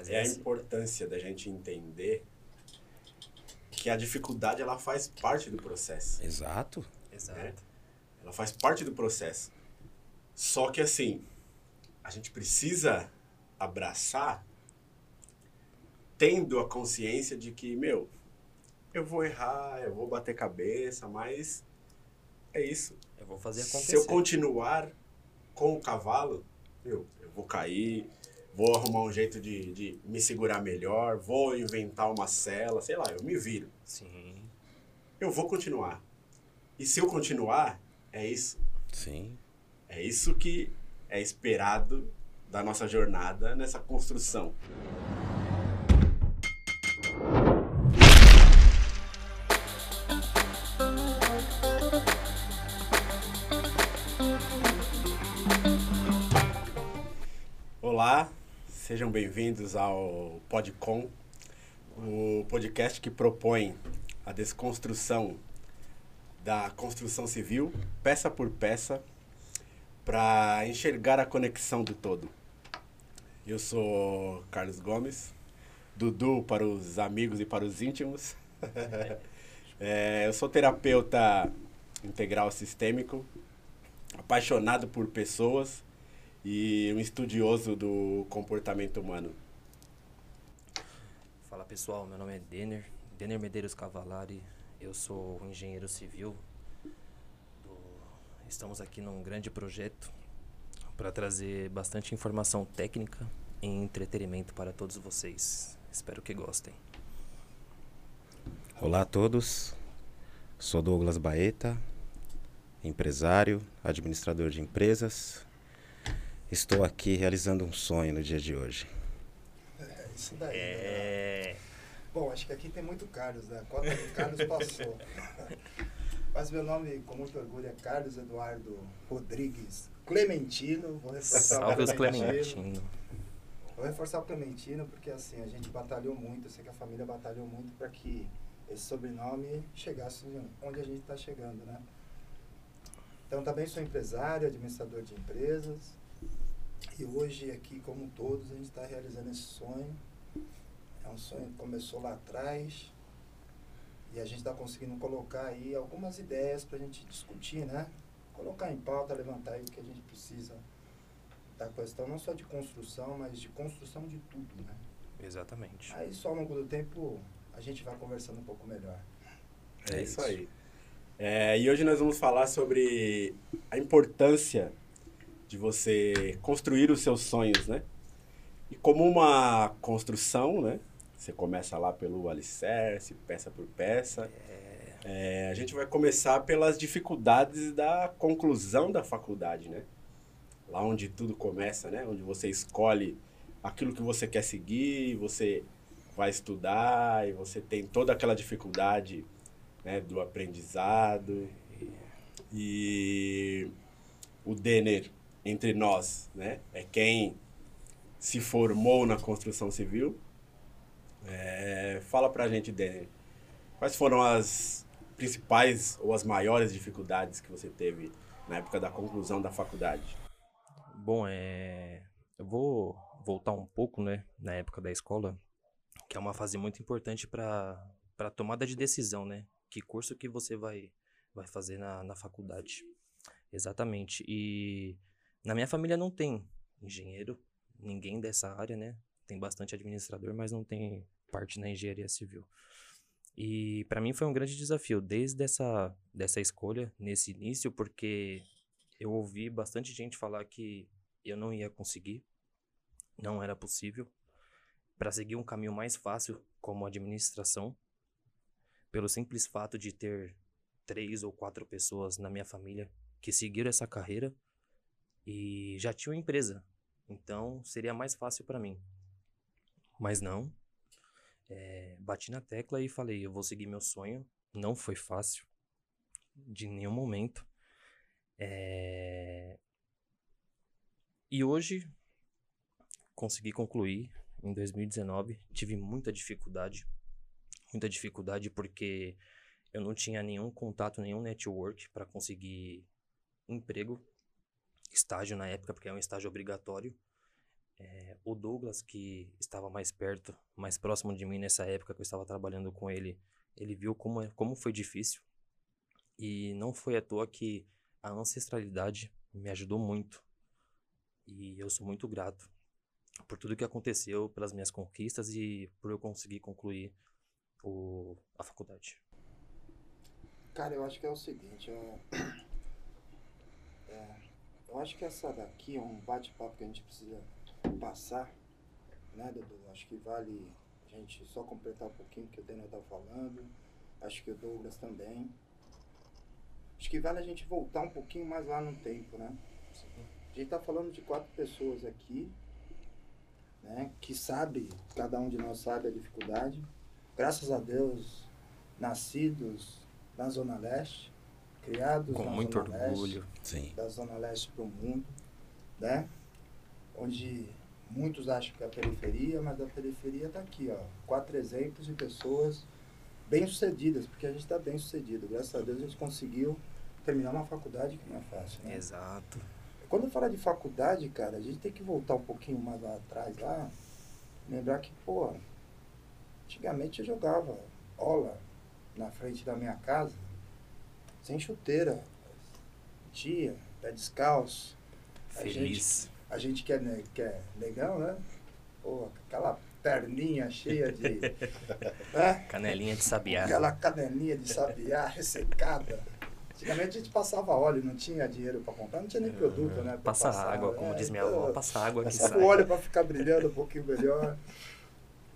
Mas é a importância da gente entender que a dificuldade ela faz parte do processo. Exato. Exato. Ela faz parte do processo. Só que assim, a gente precisa abraçar tendo a consciência de que, meu, eu vou errar, eu vou bater cabeça, mas é isso. Eu vou fazer Se acontecer. eu continuar com o cavalo, meu, eu vou cair, vou arrumar um jeito de, de me segurar melhor, vou inventar uma cela, sei lá, eu me viro. Sim. Eu vou continuar. E se eu continuar, é isso. Sim. É isso que é esperado da nossa jornada nessa construção. Olá, sejam bem-vindos ao Podcom, o podcast que propõe a desconstrução da construção civil, peça por peça, para enxergar a conexão do todo. Eu sou Carlos Gomes, Dudu para os amigos e para os íntimos. É, eu sou terapeuta integral sistêmico, apaixonado por pessoas e um estudioso do comportamento humano. Fala pessoal, meu nome é Denner, Denner Medeiros Cavalari, eu sou um engenheiro civil. do- Estamos aqui num grande projeto para trazer bastante informação técnica e entretenimento para todos vocês. Espero que gostem. Olá a todos. Sou Douglas Baeta, empresário, administrador de empresas. Estou aqui realizando um sonho no dia de hoje. É isso daí. né? É. Bom, acho que aqui tem muito Carlos, né? A cota do Carlos passou. Mas meu nome, com muito orgulho, é Carlos Eduardo Rodrigues Clementino. Vou reforçar Salve o Clementino. Clementino. Vou reforçar o Clementino porque assim, a gente batalhou muito, eu sei que a família batalhou muito para que esse sobrenome chegasse onde a gente está chegando, né? Então também sou empresário, administrador de empresas. E hoje aqui, como todos, a gente está realizando esse sonho. É um sonho que começou lá atrás. E a gente está conseguindo colocar aí algumas ideias para a gente discutir, né? Colocar em pauta, levantar aí o que a gente precisa da questão não só de construção, mas de construção de tudo, né? Exatamente. Aí só ao longo do tempo a gente vai conversando um pouco melhor. É, É isso aí. É, e hoje nós vamos falar sobre a importância de você construir os seus sonhos, né? E como uma construção, né? Você começa lá pelo alicerce, peça por peça. É, a gente vai começar pelas dificuldades da conclusão da faculdade, né? Lá onde tudo começa, né? Onde você escolhe aquilo que você quer seguir, você vai estudar e você tem toda aquela dificuldade né, do aprendizado. E o Denner, entre nós, né, é quem se formou na construção civil. É, fala pra gente, Denner, quais foram as principais ou as maiores dificuldades que você teve na época da conclusão da faculdade? Bom, é... eu vou voltar um pouco, né, na época da escola, que é uma fase muito importante para para tomada de decisão, né? Que curso que você vai vai fazer na, na faculdade. Exatamente. E na minha família não tem engenheiro, ninguém dessa área, né? Tem bastante administrador, mas não tem parte na engenharia civil. E para mim foi um grande desafio desde essa dessa escolha nesse início, porque eu ouvi bastante gente falar que eu não ia conseguir, não era possível, para seguir um caminho mais fácil como administração, pelo simples fato de ter três ou quatro pessoas na minha família que seguiram essa carreira e já tinham empresa, então seria mais fácil para mim. Mas não, é, bati na tecla e falei, eu vou seguir meu sonho. Não foi fácil, de nenhum momento. É, E hoje consegui concluir em 2019. Tive muita dificuldade, muita dificuldade porque eu não tinha nenhum contato, nenhum network para conseguir emprego, estágio na época, porque é um estágio obrigatório. É, o Douglas, que estava mais perto, mais próximo de mim nessa época que eu estava trabalhando com ele, ele viu como, é, como foi difícil. E não foi à toa que a ancestralidade me ajudou muito. E eu sou muito grato por tudo que aconteceu, pelas minhas conquistas e por eu conseguir concluir o, a faculdade. Cara, eu acho que é o seguinte, eu, é, eu acho que essa daqui é um bate-papo que a gente precisa passar, né, Dudu? Acho que vale a gente só completar um pouquinho o que o Daniel tá falando, acho que o Douglas também. Acho que vale a gente voltar um pouquinho mais lá no tempo, né? A gente tá falando de quatro pessoas aqui, né, que sabe, cada um de nós sabe a dificuldade. Graças a Deus, nascidos na Zona Leste, criados Com muito Zona orgulho. Sim. Leste, da Zona Leste para o mundo, né? Onde muitos acham que é a periferia, mas a periferia está aqui, ó. Quatro exemplos de pessoas bem-sucedidas, porque a gente está bem-sucedido. Graças a Deus a gente conseguiu terminar uma faculdade que não é fácil, né? Exato. Quando eu falo de faculdade, cara, a gente tem que voltar um pouquinho mais lá atrás, lá, lembrar que, pô, antigamente eu jogava bola na frente da minha casa, sem chuteira, dia, pé descalço. A Feliz. A gente que é, ne- que é negão, né? Pô, aquela perninha cheia de. né? Canelinha de sabiá. Aquela canelinha de sabiá ressecada. Antigamente a gente passava óleo, não tinha dinheiro para comprar, não tinha nem produto, né? Passa passar, água, como é, diz minha então, avó, passa água que sai. o óleo para ficar brilhando um pouquinho melhor.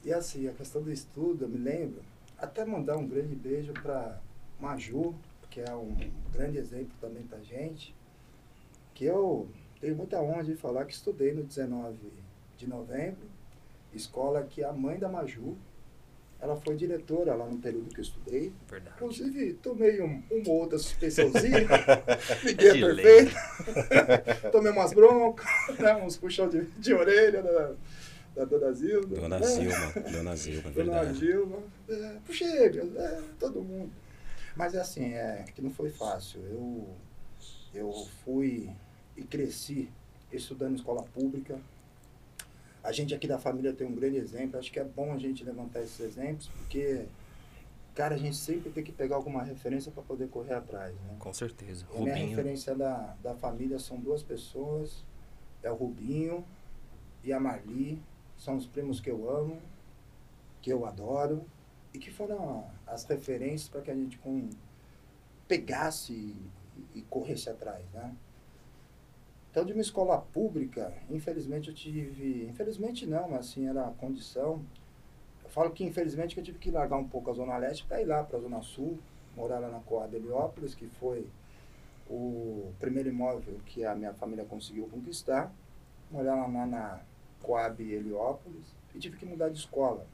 E assim, a questão do estudo, eu me lembro, até mandar um grande beijo para Maju, que é um grande exemplo também pra gente, que eu tenho muita honra de falar que estudei no 19 de novembro, escola que a mãe da Maju, ela foi diretora lá no período que eu estudei. Verdade. Inclusive, tomei um, uma ou outra suspensãozinha, ninguém é perfeito. tomei umas broncas, né, uns puxão de, de orelha da, da dona Zilda. Dona né? Zilma, Dona Zilma, Dona verdade. Gilma, é, puxei, é, todo mundo. Mas é assim, é que não foi fácil. Eu, eu fui e cresci estudando em escola pública. A gente aqui da família tem um grande exemplo. Acho que é bom a gente levantar esses exemplos, porque, cara, a gente sempre tem que pegar alguma referência para poder correr atrás, né? Com certeza. A minha referência da, da família são duas pessoas. É o Rubinho e a Marli. São os primos que eu amo, que eu adoro. E que foram as referências para que a gente com, pegasse e, e corresse atrás, né? Então, de uma escola pública, infelizmente eu tive... Infelizmente não, mas assim, era a condição. Eu falo que infelizmente que eu tive que largar um pouco a Zona Leste para ir lá para a Zona Sul, morar lá na Coab Heliópolis, que foi o primeiro imóvel que a minha família conseguiu conquistar. Morar lá na, na Coab Heliópolis e tive que mudar de escola.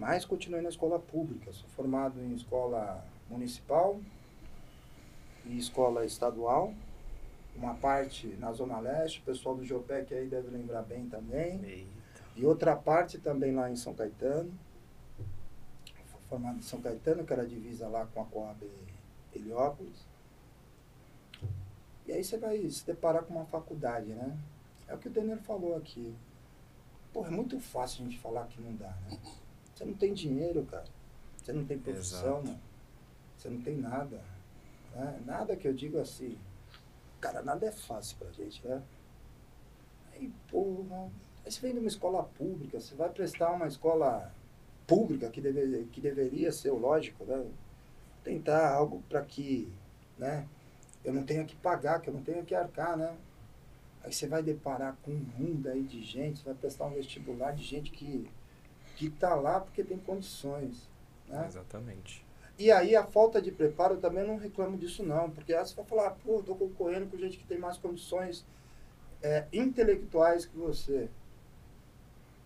Mas continuei na escola pública. Sou formado em escola municipal e escola estadual. Uma parte na Zona Leste, o pessoal do Geopec aí deve lembrar bem também. Eita. E outra parte também lá em São Caetano. Fui formado em São Caetano, que era divisa lá com a Coab Heliópolis. E aí você vai se deparar com uma faculdade, né? É o que o Daniel falou aqui. Pô, é muito fácil a gente falar que não dá, né? Você não tem dinheiro, cara. Você não tem profissão, mano. Você não tem nada. Né? Nada que eu digo assim. Cara, nada é fácil pra gente, né? Aí, porra. Aí você vem de uma escola pública, você vai prestar uma escola pública que, deve, que deveria ser o lógico, né? Tentar algo para que, né? Eu não tenha que pagar, que eu não tenha que arcar, né? Aí você vai deparar com um mundo aí de gente, você vai prestar um vestibular de gente que, que tá lá porque tem condições, né? Exatamente. E aí a falta de preparo eu também não reclamo disso não, porque aí você vai falar, pô, tô concorrendo com gente que tem mais condições é, intelectuais que você.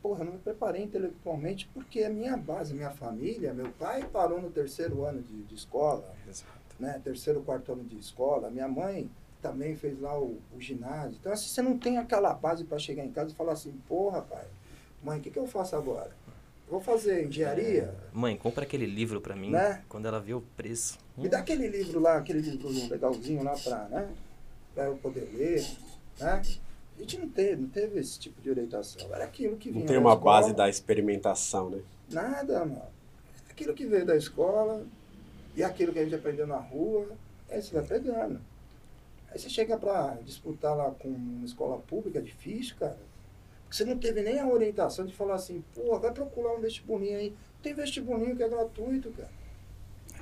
Porra, eu não me preparei intelectualmente porque a minha base, minha família, meu pai parou no terceiro ano de, de escola, Exato. né? Terceiro, quarto ano de escola. Minha mãe também fez lá o, o ginásio. Então, assim, você não tem aquela base para chegar em casa e falar assim, porra, pai, mãe, o que, que eu faço agora? Vou fazer engenharia? É, Mãe, compra aquele livro pra mim. Né? Quando ela vê o preço. Me dá aquele livro lá, aquele livro legalzinho lá pra, né? Pra eu poder ler, né? A gente não teve, não teve esse tipo de orientação. Era aquilo que vinha Não tem uma escola. base da experimentação, né? Nada, mano. Aquilo que veio da escola e aquilo que a gente aprendeu na rua, aí você vai pegando. Aí você chega pra disputar lá com uma escola pública, é difícil, cara. Você não teve nem a orientação de falar assim, pô, vai procurar um vestibulinho aí. Tem vestibulinho que é gratuito, cara.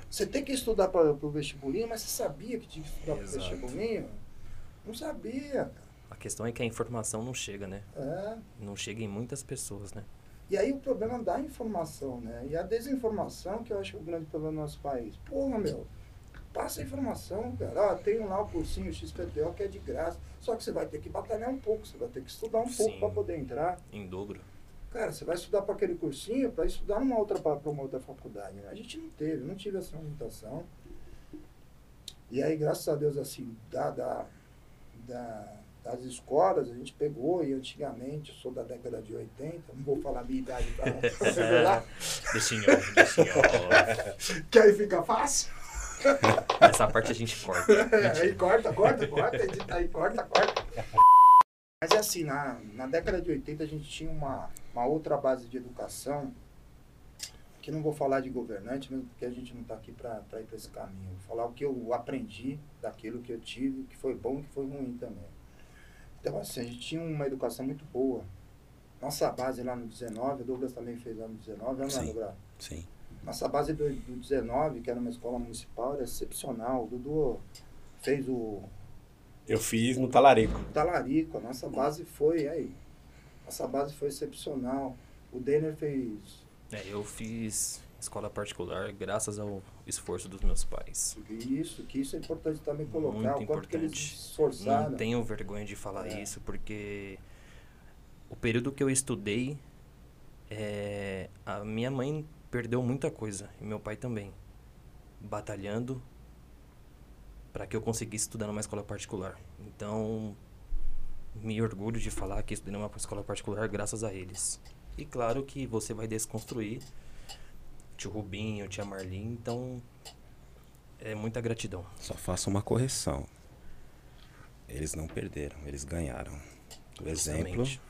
Você tem que estudar para o vestibulinho, mas você sabia que tinha que estudar para o vestibulinho? Não sabia, cara. A questão é que a informação não chega, né? É. Não chega em muitas pessoas, né? E aí o problema da informação, né? E a desinformação, que eu acho que é o grande problema do nosso país. Porra, meu, passa a informação, cara. Ah, tem lá o cursinho XPTO que é de graça. Só que você vai ter que batalhar um pouco, você vai ter que estudar um pouco Sim. para poder entrar. Em dobro. Cara, você vai estudar para aquele cursinho para estudar numa outra para uma outra faculdade. né? A gente não teve, não tive essa orientação. E aí, graças a Deus, assim, da, da, da- das escolas, a gente pegou, e antigamente, eu sou da década de 80, não vou falar a minha idade para em off, deixa em off. que aí fica fácil. Essa parte a gente corta. aí corta, corta, corta, edita aí, corta, corta. Mas é assim, na, na década de 80 a gente tinha uma, uma outra base de educação, que não vou falar de governante, mesmo porque a gente não está aqui para ir para esse caminho. Vou falar o que eu aprendi daquilo que eu tive, que foi bom e que foi ruim também. Então, assim, a gente tinha uma educação muito boa. Nossa base lá no 19, o Douglas também fez lá no 19, não é, Sim. Douglas? Sim. Nossa base do, do 19, que era uma escola municipal, era excepcional. O Dudu fez o Eu fiz no Talarico. Talarico, a nossa base foi aí. Nossa base foi excepcional. O Denner fez É, eu fiz escola particular graças ao esforço dos meus pais. isso, que isso é importante também colocar. Muito o quanto que eles importante. esforçaram. Não tenho vergonha de falar É. isso, porque o período que eu estudei, é, a minha mãe perdeu muita coisa, e meu pai também, batalhando para que eu conseguisse estudar numa escola particular. Então, me orgulho de falar que estudei numa escola particular graças a eles. E claro que você vai desconstruir tio Rubinho, tia Marlene, então é muita gratidão. Só faça uma correção. Eles não perderam, eles ganharam. O exemplo Justamente.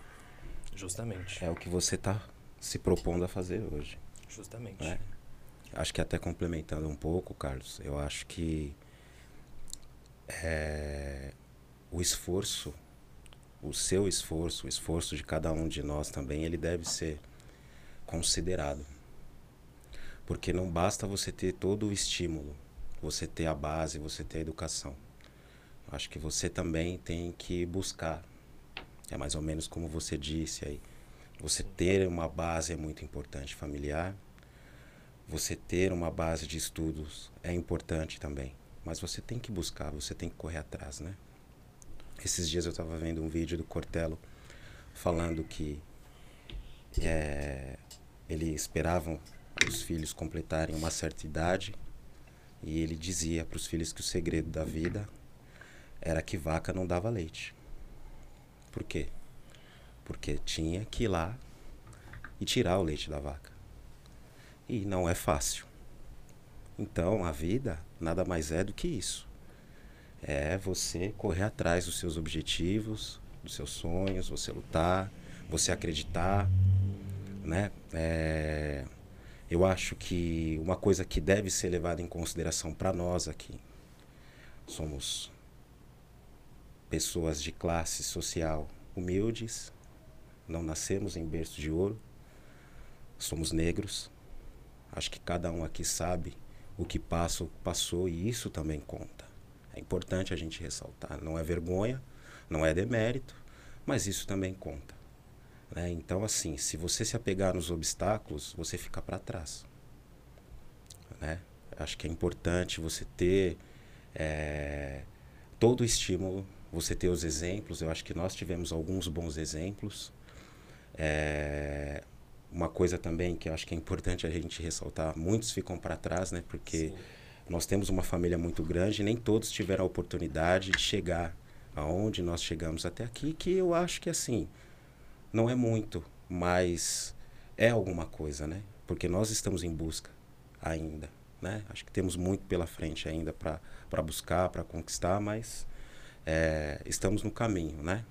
Justamente. é o que você está se propondo a fazer hoje. Justamente. né? Acho que até complementando um pouco, Carlos, eu acho que é, o esforço, o seu esforço, o esforço de cada um de nós também, ele deve ser considerado. Porque não basta você ter todo o estímulo, você ter a base, você ter a educação. Acho que você também tem que buscar. É mais ou menos como você disse aí. Você ter uma base é muito importante familiar. Você ter uma base de estudos é importante também. Mas você tem que buscar, você tem que correr atrás, né? Esses dias eu estava vendo um vídeo do Cortelo falando que é, ele esperavam os filhos completarem uma certa idade e ele dizia para os filhos que o segredo da vida era que vaca não dava leite. Por quê? Porque tinha que ir lá e tirar o leite da vaca. E não é fácil. Então, a vida nada mais é do que isso. É você correr atrás dos seus objetivos, dos seus sonhos, você lutar, você acreditar, né? É, eu acho que uma coisa que deve ser levada em consideração para nós aqui, somos pessoas de classe social humildes, não nascemos em berço de ouro, somos negros. Acho que cada um aqui sabe o que que passou e isso também conta. É importante a gente ressaltar. Não é vergonha, não é demérito, mas isso também conta. né? Então, assim, se você se apegar nos obstáculos, você fica para trás. Né? Acho que é importante você ter eh, todo o estímulo, você ter os exemplos. Eu acho que nós tivemos alguns bons exemplos. Eh, uma coisa também que eu acho que é importante a gente ressaltar, muitos ficam para trás, né? Porque Sim. nós temos uma família muito grande e nem todos tiveram a oportunidade de chegar aonde nós chegamos até aqui, que eu acho que assim, não é muito, mas é alguma coisa, né? Porque nós estamos em busca ainda, né? Acho que temos muito pela frente ainda para buscar, para conquistar, mas é, estamos no caminho, né?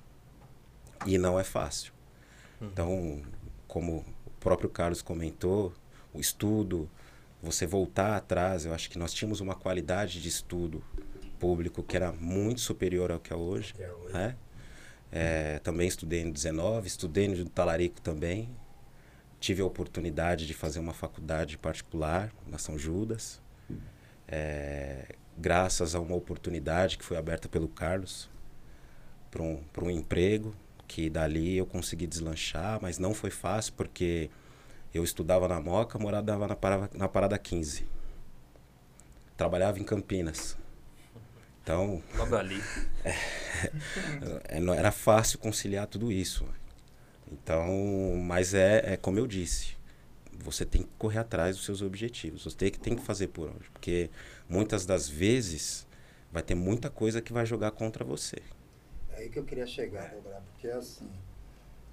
E não é fácil. Então, como o próprio Carlos comentou, o estudo, você voltar atrás, eu acho que nós tínhamos uma qualidade de estudo público que era muito superior ao que é hoje. Que é hoje. né? É, também estudei no 19, estudei no Talarico também. Tive a oportunidade de fazer uma faculdade particular na São Judas. É, graças a uma oportunidade que foi aberta pelo Carlos para um, pra um emprego, que dali eu consegui deslanchar, mas não foi fácil porque eu estudava na Moca, morava na parada, na parada 15. Trabalhava em Campinas. Então, Logo ali. é, não era fácil conciliar tudo isso. Então, mas é, é como eu disse, você tem que correr atrás dos seus objetivos. Você tem que, tem que fazer por onde. Porque muitas das vezes vai ter muita coisa que vai jogar contra você. É aí que eu queria chegar, Dobrado, porque assim,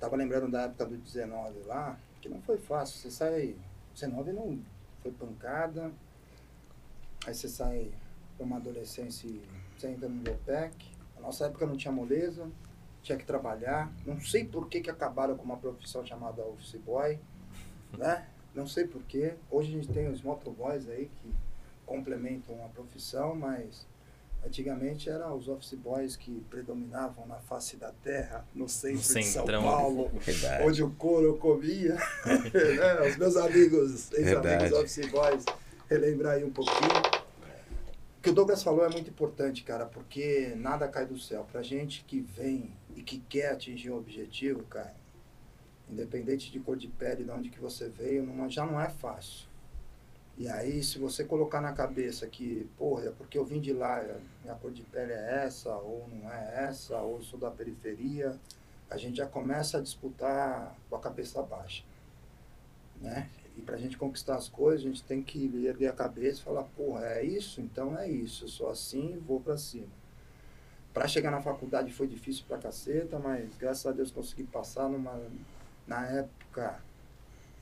tava lembrando da época do 19 lá, que não foi fácil. Você sai, 19 não foi pancada, aí você sai pra uma adolescência e você entra no Lopec. Na nossa época não tinha moleza, tinha que trabalhar. Não sei por que, que acabaram com uma profissão chamada office boy, né? Não sei por quê. Hoje a gente tem os motoboys aí que complementam a profissão, mas Antigamente eram os office boys que predominavam na face da terra, no centro de São Centrão. Paulo, Verdade. onde o couro comia. né? Os meus amigos, ex-amigos office boys, relembrar aí um pouquinho. O que o Douglas falou é muito importante, cara, porque nada cai do céu. Pra gente que vem e que quer atingir um objetivo, cara, independente de cor de pele, de onde que você veio, não- já não é fácil. E aí, se você colocar na cabeça que, porra, é porque eu vim de lá, minha cor de pele é essa, ou não é essa, ou sou da periferia, a gente já começa a disputar com a cabeça baixa. Né? E pra gente conquistar as coisas, a gente tem que erguer a cabeça e falar, porra, é isso? Então é isso, eu sou assim, vou pra cima. Pra chegar na faculdade foi difícil pra caceta, mas graças a Deus consegui passar numa, na época,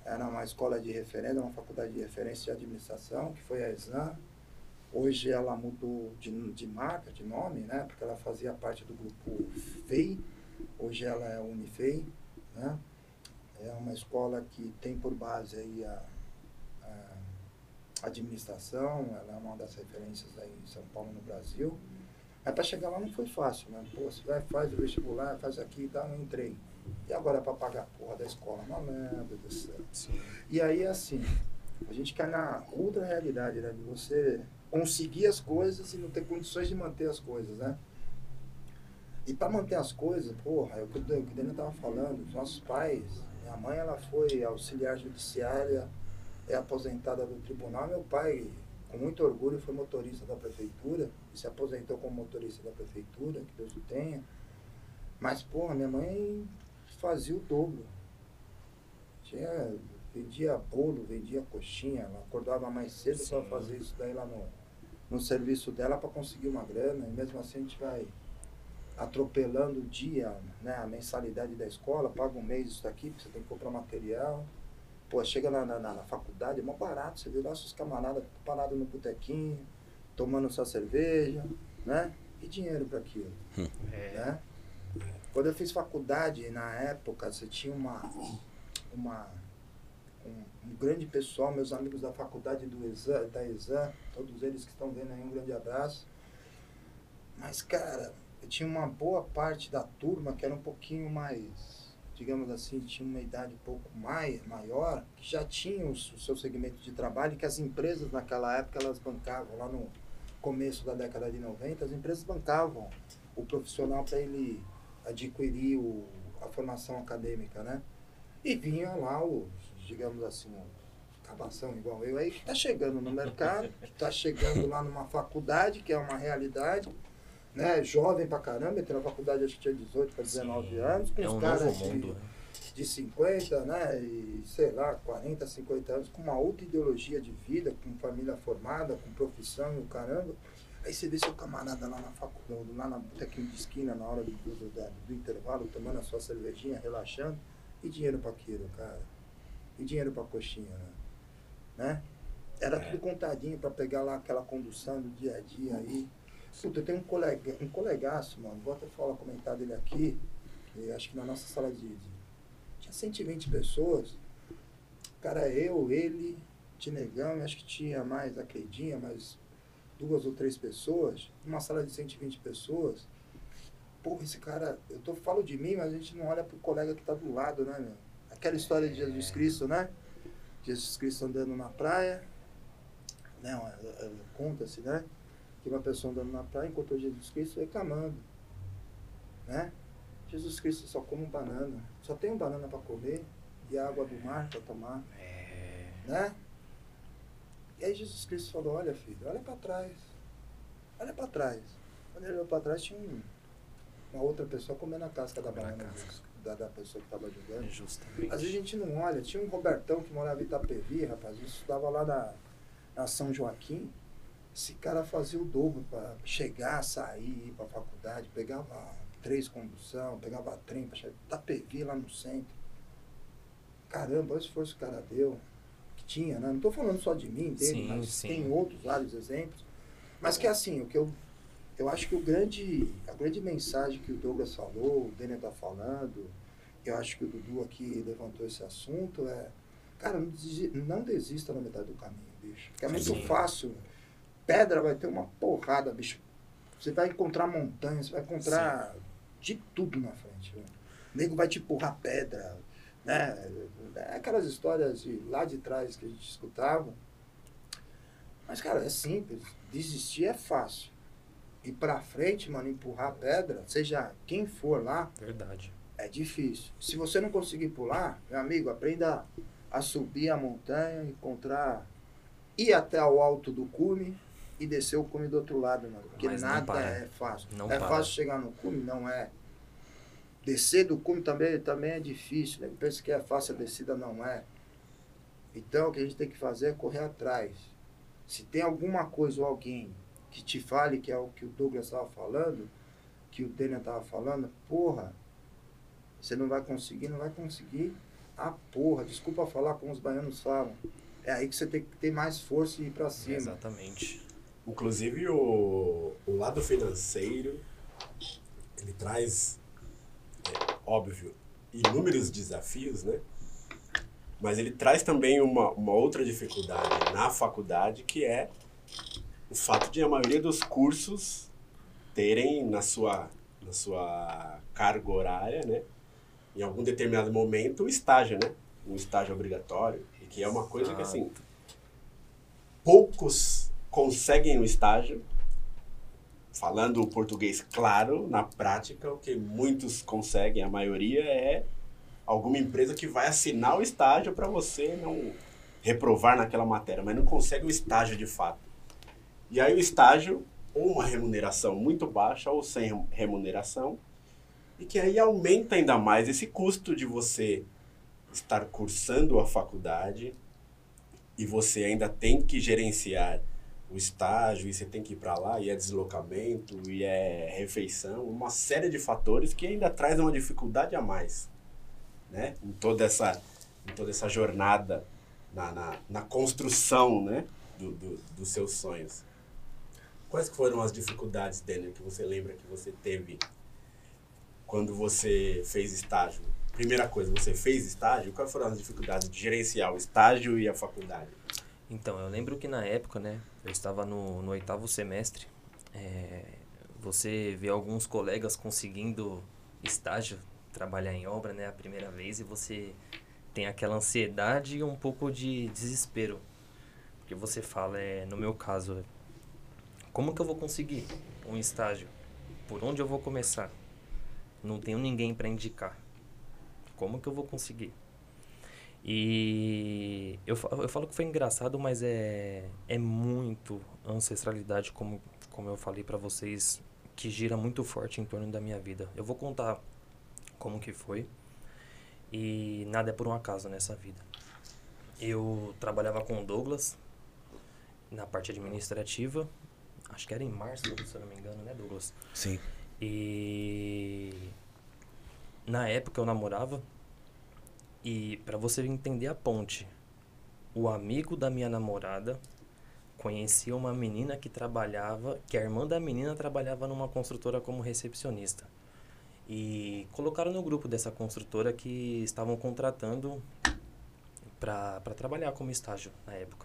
era uma escola de referência, uma faculdade de referência de administração, que foi a Exam. Hoje ela mudou de, de marca, de nome, né? Porque ela fazia parte do grupo FEI. Hoje ela é Unifei, né? É uma escola que tem por base aí a, a administração, ela é uma das referências aí em São Paulo, no Brasil. Mas para chegar lá não foi fácil, né? Pô, você vai, faz o vestibular, faz aqui e tal, não entrei. E agora para pagar a porra da escola? Malandro do céu. E aí, assim, a gente cai na outra realidade, né? De você conseguir as coisas e não ter condições de manter as coisas, né? E para manter as coisas, porra, é o que o Daniel tava falando, os nossos pais, minha mãe, ela foi auxiliar judiciária, é aposentada do tribunal, meu pai, com muito orgulho, foi motorista da prefeitura, e se aposentou como motorista da prefeitura, que Deus o tenha. Mas, porra, minha mãe fazia o dobro. Tinha, vendia bolo, vendia coxinha, ela acordava mais cedo para fazer isso daí lá no, no serviço dela para conseguir uma grana, e mesmo assim a gente vai atropelando o dia, né, a mensalidade da escola, paga um mês isso daqui, porque você tem que comprar material. Pô, chega na, na- na faculdade, é mó barato, você vê lá seus camaradas parados no botequinho, tomando sua cerveja, né? E dinheiro para aquilo É, né? Quando eu fiz faculdade, na época, você tinha uma, uma um, um grande pessoal, meus amigos da faculdade do Exam, da Exam, todos eles que estão vendo aí, um grande abraço. Mas, cara, eu tinha uma boa parte da turma que era um pouquinho mais, digamos assim, tinha uma idade um pouco mais, maior, que já tinham o seu segmento de trabalho que as empresas naquela época elas bancavam, lá no começo da década de 90, as empresas bancavam o profissional para ele adquirir o, a formação acadêmica, né? E vinha lá os, digamos assim, o cabação igual eu aí, que tá chegando no mercado, que tá chegando lá numa faculdade, que é uma realidade, né? Jovem pra caramba, entrou na faculdade acho que tinha 18 para 19 anos, com é os um caras novo de, né? de 50, né? E sei lá, 40, 50 anos, com uma outra ideologia de vida, com família formada, com profissão e o caramba. Aí você vê seu camarada lá na faculdade, lá na botequinho de esquina, na hora do, do, do, do intervalo, tomando a sua cervejinha, relaxando. E dinheiro pra aquilo, cara? E dinheiro pra coxinha, né? né? Era tudo contadinho pra pegar lá aquela condução do dia a dia aí. Puta, eu tenho um, colega, um colegaço, mano, vou até falar, comentar dele aqui. E acho que na nossa sala de, de tinha 120 pessoas. Cara, eu, ele, Tinegão, acho que tinha mais a Cleidinha, mais duas ou três pessoas, numa sala de 120 pessoas. Porra, esse cara, eu tô, falo de mim, mas a gente não olha pro colega que tá do lado, né, meu? Aquela história de Jesus Cristo, né? Jesus Cristo andando na praia, né? Conta-se, né? Que uma pessoa andando na praia encontrou Jesus Cristo reclamando, né? Jesus Cristo só come banana, só tem um banana para comer e água do mar para tomar, É. né? E aí Jesus Cristo falou, olha filho, olha para trás, olha para trás. Quando ele olhou para trás tinha um, uma outra pessoa comendo a casca da Comendo banana casca. da, da pessoa que estava ajudando. Justamente. Às vezes a gente não olha. Tinha um Robertão que morava em Itapevi, rapaz. Eu estudava lá na, na São Joaquim. Esse cara fazia o dobro para chegar, sair, ir para a faculdade. Pegava três condução, pegava trem para chegar. Itapevi lá no centro. Caramba, olha o esforço que o cara deu. Tinha, né? Não estou falando só de mim, dele, Sim, mas sim. tem outros vários exemplos. Mas que assim, o que eu. Eu acho que o grande, a grande mensagem que o Douglas falou, o Daniel está falando, eu acho que o Dudu aqui levantou esse assunto, é. Cara, não, desi- não desista na metade do caminho, bicho. Porque é muito Sim. fácil. Pedra vai ter uma porrada, bicho. Você vai encontrar montanhas, você vai encontrar de tudo na frente. Né? O nego vai te empurrar pedra. Né? É aquelas histórias de lá de trás que a gente escutava. Mas, cara, é simples. Desistir é fácil. Ir pra frente, mano, empurrar pedra, seja quem for lá, Verdade. é difícil. Se você não conseguir pular, meu amigo, aprenda a subir a montanha, encontrar, ir até o alto do cume e descer o cume do outro lado, mano. Porque Mas nada é fácil. Não é para. fácil chegar no cume? Não é. Descer do cume também, também é difícil. Né? Pensa que é fácil a descida, não é. Então, o que a gente tem que fazer é correr atrás. Se tem alguma coisa ou alguém que te fale que é o que o Douglas estava falando, que o Daniel estava falando, porra, você não vai conseguir, não vai conseguir a porra. Desculpa falar como os baianos falam. É aí que você tem que ter mais força e ir pra cima. Exatamente. Inclusive o, o lado financeiro, ele traz, óbvio, inúmeros desafios, né? Mas ele traz também uma, uma outra dificuldade na faculdade, que é o fato de a maioria dos cursos terem na sua, na sua carga horária, né? Em algum determinado momento, o estágio, né? Um estágio obrigatório. E que é uma coisa que, assim, poucos conseguem o estágio, falando o português claro, na prática, o que muitos conseguem, a maioria é alguma empresa que vai assinar o estágio para você não reprovar naquela matéria, mas não consegue o estágio de fato. E aí o estágio, ou uma remuneração muito baixa, ou sem remuneração, e que aí aumenta ainda mais esse custo de você estar cursando a faculdade e você ainda tem que gerenciar o estágio, e você tem que ir para lá, e é deslocamento, e é refeição, uma série de fatores que ainda traz uma dificuldade a mais, né? Em toda essa, em toda essa jornada, na, na, na construção, né? Do, do, dos seus sonhos. Quais foram as dificuldades, Daniel, que você lembra que você teve quando você fez estágio? Primeira coisa, você fez estágio? Quais foram as dificuldades de gerenciar o estágio e a faculdade? Então, eu lembro que na época, né, eu estava no, no oitavo semestre, é, você vê alguns colegas conseguindo estágio, trabalhar em obra, né, a primeira vez, e você tem aquela ansiedade e um pouco de desespero. Porque você fala, é, no meu caso, como que eu vou conseguir um estágio? Por onde eu vou começar? Não tenho ninguém para indicar. Como que eu vou conseguir? E eu, eu falo que foi engraçado, mas é, é muito ancestralidade, como, como eu falei pra vocês, que gira muito forte em torno da minha vida. Eu vou contar como que foi. E nada é por um acaso nessa vida. Eu trabalhava com o Douglas na parte administrativa. Acho que era em março, se eu não me engano, né, Douglas? Sim. E na época eu namorava e pra você entender a ponte, o amigo da minha namorada conhecia uma menina que trabalhava, que a irmã da menina trabalhava numa construtora como recepcionista. E colocaram no grupo dessa construtora que estavam contratando para trabalhar como estágio na época.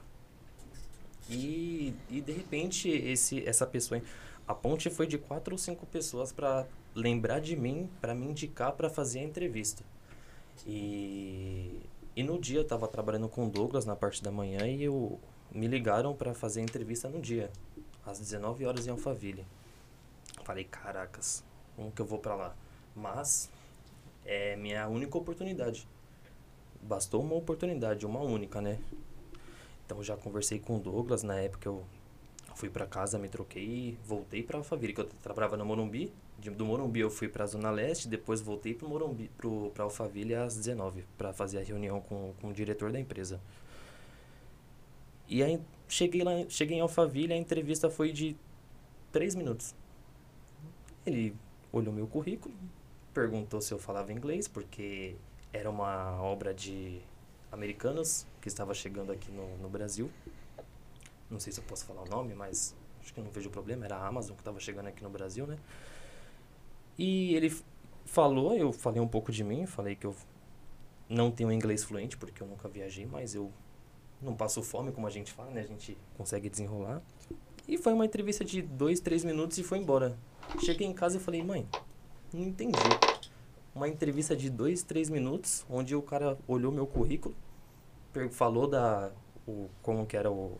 E, e de repente esse essa pessoa a ponte foi de quatro ou cinco pessoas para lembrar de mim, para me indicar para fazer a entrevista. E, e no dia eu estava trabalhando com o Douglas na parte da manhã e eu, me ligaram para fazer a entrevista no dia, às 19 horas em Alphaville. Falei, caracas, como que eu vou para lá? Mas é minha única oportunidade. Bastou uma oportunidade, uma única, né? Então já conversei com o Douglas, na época eu fui para casa, me troquei, voltei para Alphaville, que eu trabalhava no Morumbi. Do Morumbi eu fui para a Zona Leste, depois voltei para Morumbi, para Alphaville às 19 para fazer a reunião com, com o diretor da empresa. E aí cheguei lá, cheguei em Alphaville, a entrevista foi de três minutos. Ele olhou meu currículo, perguntou se eu falava inglês, porque era uma obra de americanos que estava chegando aqui no, no Brasil. Não sei se eu posso falar o nome, mas acho que não vejo problema. Era a Amazon que estava chegando aqui no Brasil, né? E ele falou, eu falei um pouco de mim, falei que eu não tenho inglês fluente, porque eu nunca viajei, mas eu não passo fome, como a gente fala, né? A gente consegue desenrolar. E foi uma entrevista de dois, três minutos e foi embora. Cheguei em casa e falei, mãe, não entendi. Uma entrevista de dois, três minutos, onde o cara olhou meu currículo, falou da o, como que era o,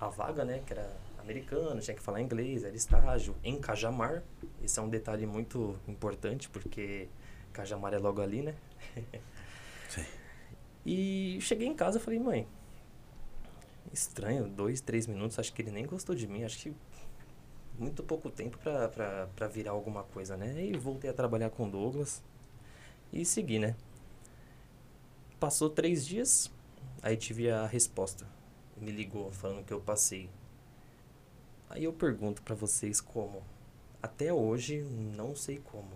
a vaga, né? Que era americano, tinha que falar inglês, era estágio em Cajamar. Esse é um detalhe muito importante, porque Cajamar é logo ali, né? Sim. E cheguei em casa e falei, mãe, estranho, dois, três minutos, acho que ele nem gostou de mim, acho que muito pouco tempo para virar alguma coisa, né? E voltei a trabalhar com Douglas e segui, né? Passou três dias, aí tive a resposta. Me ligou falando que eu passei. Aí eu pergunto para vocês como. Até hoje não sei como.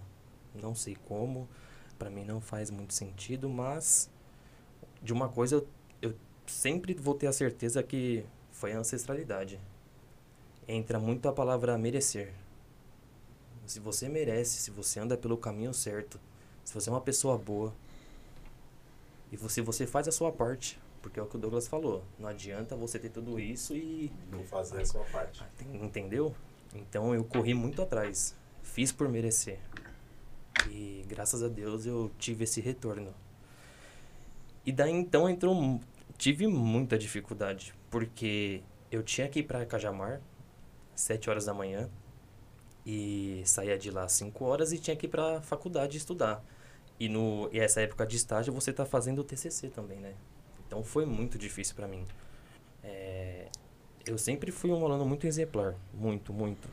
Não sei como. Para mim não faz muito sentido, mas de uma coisa eu, eu sempre vou ter a certeza que foi a ancestralidade. Entra muito a palavra merecer. Se você merece, se você anda pelo caminho certo, se você é uma pessoa boa, e se você, você faz a sua parte, porque é o que o Douglas falou, não adianta você ter tudo isso e. Não fazer a sua parte. Entendeu? Então eu corri muito atrás, fiz por merecer. E graças a Deus eu tive esse retorno. E daí então entrou tive muita dificuldade, porque eu tinha que ir para Cajamar, 7 horas da manhã, e saía de lá às 5 horas e tinha que ir para a faculdade estudar. E, no, e essa época de estágio você está fazendo o TCC também, né? Então foi muito difícil para mim. É, eu sempre fui um aluno muito exemplar, muito, muito.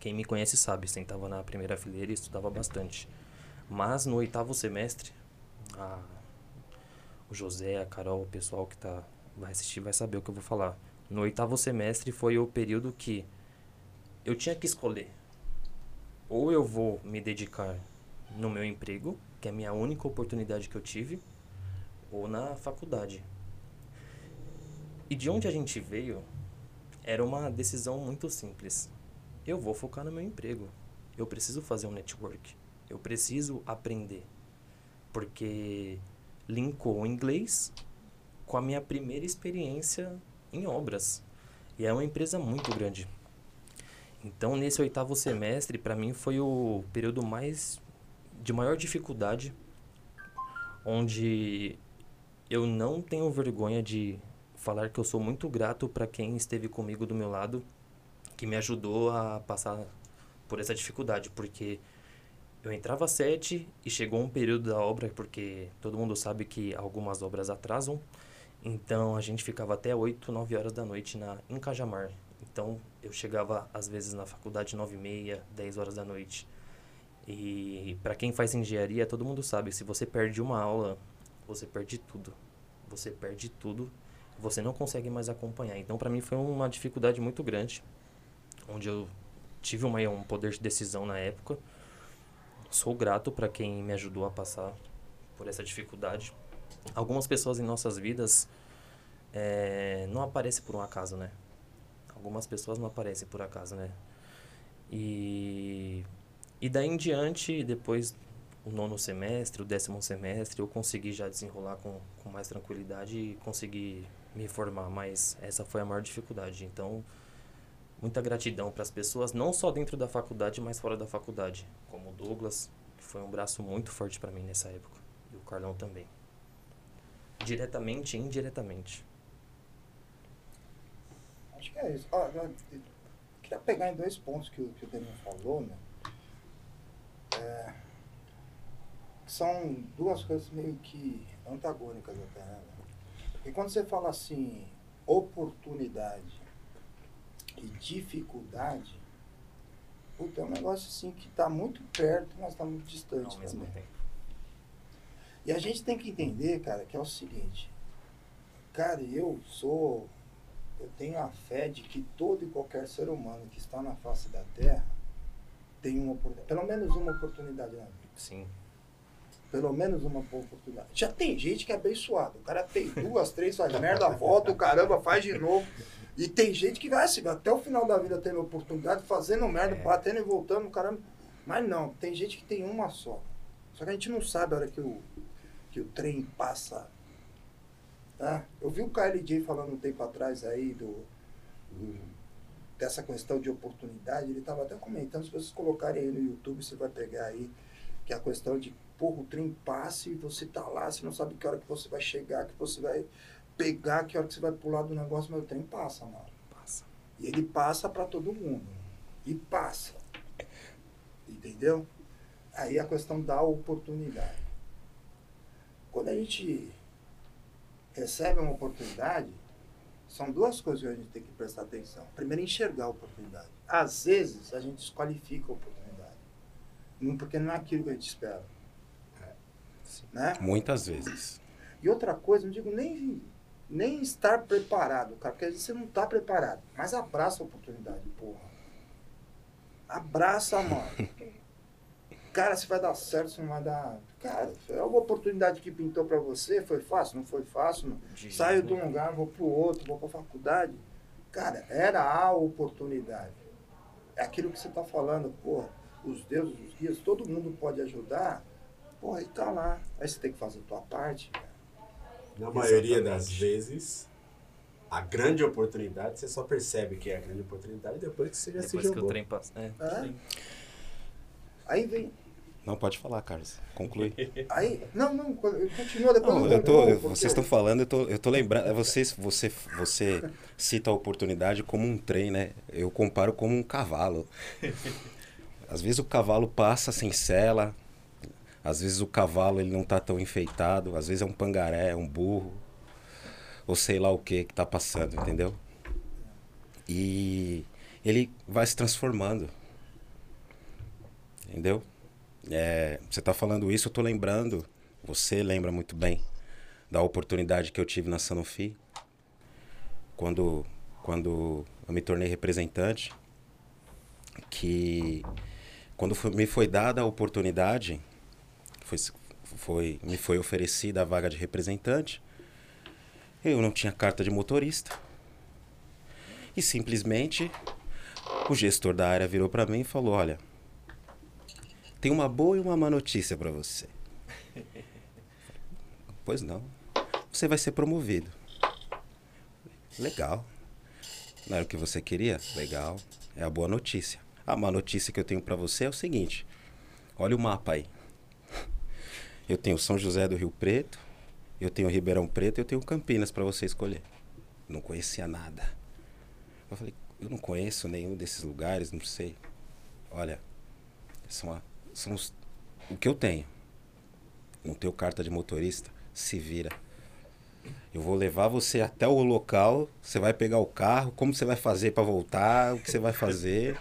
Quem me conhece sabe, sentava na primeira fileira e estudava bastante. Mas no oitavo semestre, a o José, a Carol, o pessoal que tá, vai assistir vai saber o que eu vou falar. No oitavo semestre foi o período que eu tinha que escolher. Ou eu vou me dedicar no meu emprego, que é a minha única oportunidade que eu tive, ou na faculdade. E de onde a gente veio, era uma decisão muito simples. Eu vou focar no meu emprego. Eu preciso fazer um network. Eu preciso aprender. Porque linkou o inglês com a minha primeira experiência em obras. E é uma empresa muito grande. Então, nesse oitavo semestre, para mim foi o período mais de maior dificuldade, onde eu não tenho vergonha de falar que eu sou muito grato para quem esteve comigo do meu lado, que me ajudou a passar por essa dificuldade, porque eu entrava às sete e chegou um período da obra, porque todo mundo sabe que algumas obras atrasam. Então a gente ficava até 8, 9 horas da noite na, em Cajamar. Então eu chegava às vezes na faculdade 9 e meia, 10 horas da noite. E para quem faz engenharia, todo mundo sabe, se você perde uma aula, você perde tudo. Você perde tudo, você não consegue mais acompanhar. Então para mim foi uma dificuldade muito grande, onde eu tive uma, um poder de decisão na época Sou grato para quem me ajudou a passar por essa dificuldade. Algumas pessoas em nossas vidas é, não aparecem por um acaso, né? Algumas pessoas não aparecem por acaso, né? E E daí em diante, depois o nono semestre, o décimo semestre, eu consegui já desenrolar com, com mais tranquilidade e consegui me formar, mas essa foi a maior dificuldade. Então, muita gratidão para as pessoas, não só dentro da faculdade, mas fora da faculdade, como o Douglas, que foi um braço muito forte para mim nessa época, e o Carlão também. Diretamente e indiretamente. Acho que é isso. Ó, eu queria pegar em dois pontos que, o- que o Daniel falou, né? É, são duas coisas meio que antagônicas até, né? Porque quando você fala assim, oportunidade e dificuldade, puta, é um negócio assim que está muito perto, mas está muito distante Ao mesmo também. tempo. E a gente tem que entender, cara, que é o seguinte. Cara, eu sou. Eu tenho a fé de que todo e qualquer ser humano que está na face da Terra tem uma oportunidade. Pelo menos uma oportunidade na vida. Sim. Pelo menos uma boa oportunidade. Já tem gente que é abençoado. O cara tem duas, três, faz merda, volta, o caramba, faz de novo. E tem gente que vai assim, até o final da vida tendo oportunidade, fazendo merda, É. batendo e voltando, caramba. Mas não, tem gente que tem uma só. Só que a gente não sabe a hora que o, que o trem passa. Tá? Eu vi o KLJ falando um tempo atrás aí do, do- dessa questão de oportunidade. Ele estava até comentando, se vocês colocarem aí no YouTube, você vai pegar aí que é a questão de, porra, o trem passa e você tá lá, você não sabe que hora que você vai chegar, que você vai pegar, que hora que você vai pular do negócio, mas o trem passa, mano. Passa. E ele passa para todo mundo. E passa. Entendeu? Aí a questão da oportunidade. Quando a gente recebe uma oportunidade, são duas coisas que a gente tem que prestar atenção. Primeiro, enxergar a oportunidade. Às vezes, a gente desqualifica a oportunidade. Porque não é aquilo que a gente espera. Sim. Né? Muitas vezes. E outra coisa, não digo nem, nem estar preparado, cara, porque às vezes você não está preparado. Mas abraça a oportunidade, porra. Abraça, mano. Cara, se vai dar certo, se não vai dar. Cara, é uma oportunidade que pintou pra você, foi fácil? Não foi fácil? Não. Saio de um lugar, vou pro outro, vou pra faculdade. Cara, era a oportunidade. É aquilo que você tá falando, porra, os deuses, os guias, todo mundo pode ajudar. Porra, e tá lá. Aí você tem que fazer a tua parte, cara. Na maioria das Exatamente. vezes, a grande oportunidade, você só percebe que é a grande oportunidade depois que você já Depois se que o jogou. trem passa. É, É? Aí vem. Não pode falar, Carlos. Conclui. Aí. Não, não, continuo depois. Não, eu tô, eu- porque- vocês estão falando, eu tô, eu tô lembrando. é Vocês, você, você cita a oportunidade como um trem, né? Eu comparo como um cavalo. Às vezes o cavalo passa sem sela, às vezes o cavalo ele não tá tão enfeitado, às vezes é um pangaré, é um burro, ou sei lá o que que tá passando, entendeu? E ele vai se transformando. Entendeu? É, você tá falando isso, eu tô lembrando, você lembra muito bem da oportunidade que eu tive na Sanofi, quando, quando eu me tornei representante, que quando foi- me foi dada a oportunidade, foi, foi, me foi oferecida a vaga de representante, eu não tinha carta de motorista. E simplesmente o gestor da área virou para mim e falou: Olha, tem uma boa e uma má notícia para você. pois não. Você vai ser promovido. Legal. Não era o que você queria? Legal. É a boa notícia. A má notícia que eu tenho para você é o seguinte: olha o mapa aí. Eu tenho São José do Rio Preto, eu tenho Ribeirão Preto e eu tenho Campinas para você escolher. Não conhecia nada. Eu falei, eu não conheço nenhum desses lugares, não sei. Olha, são, a- são os, o que eu tenho. Não tenho carta de motorista, se vira. Eu vou levar você até o local, você vai pegar o carro, como você vai fazer para voltar, o que você vai fazer.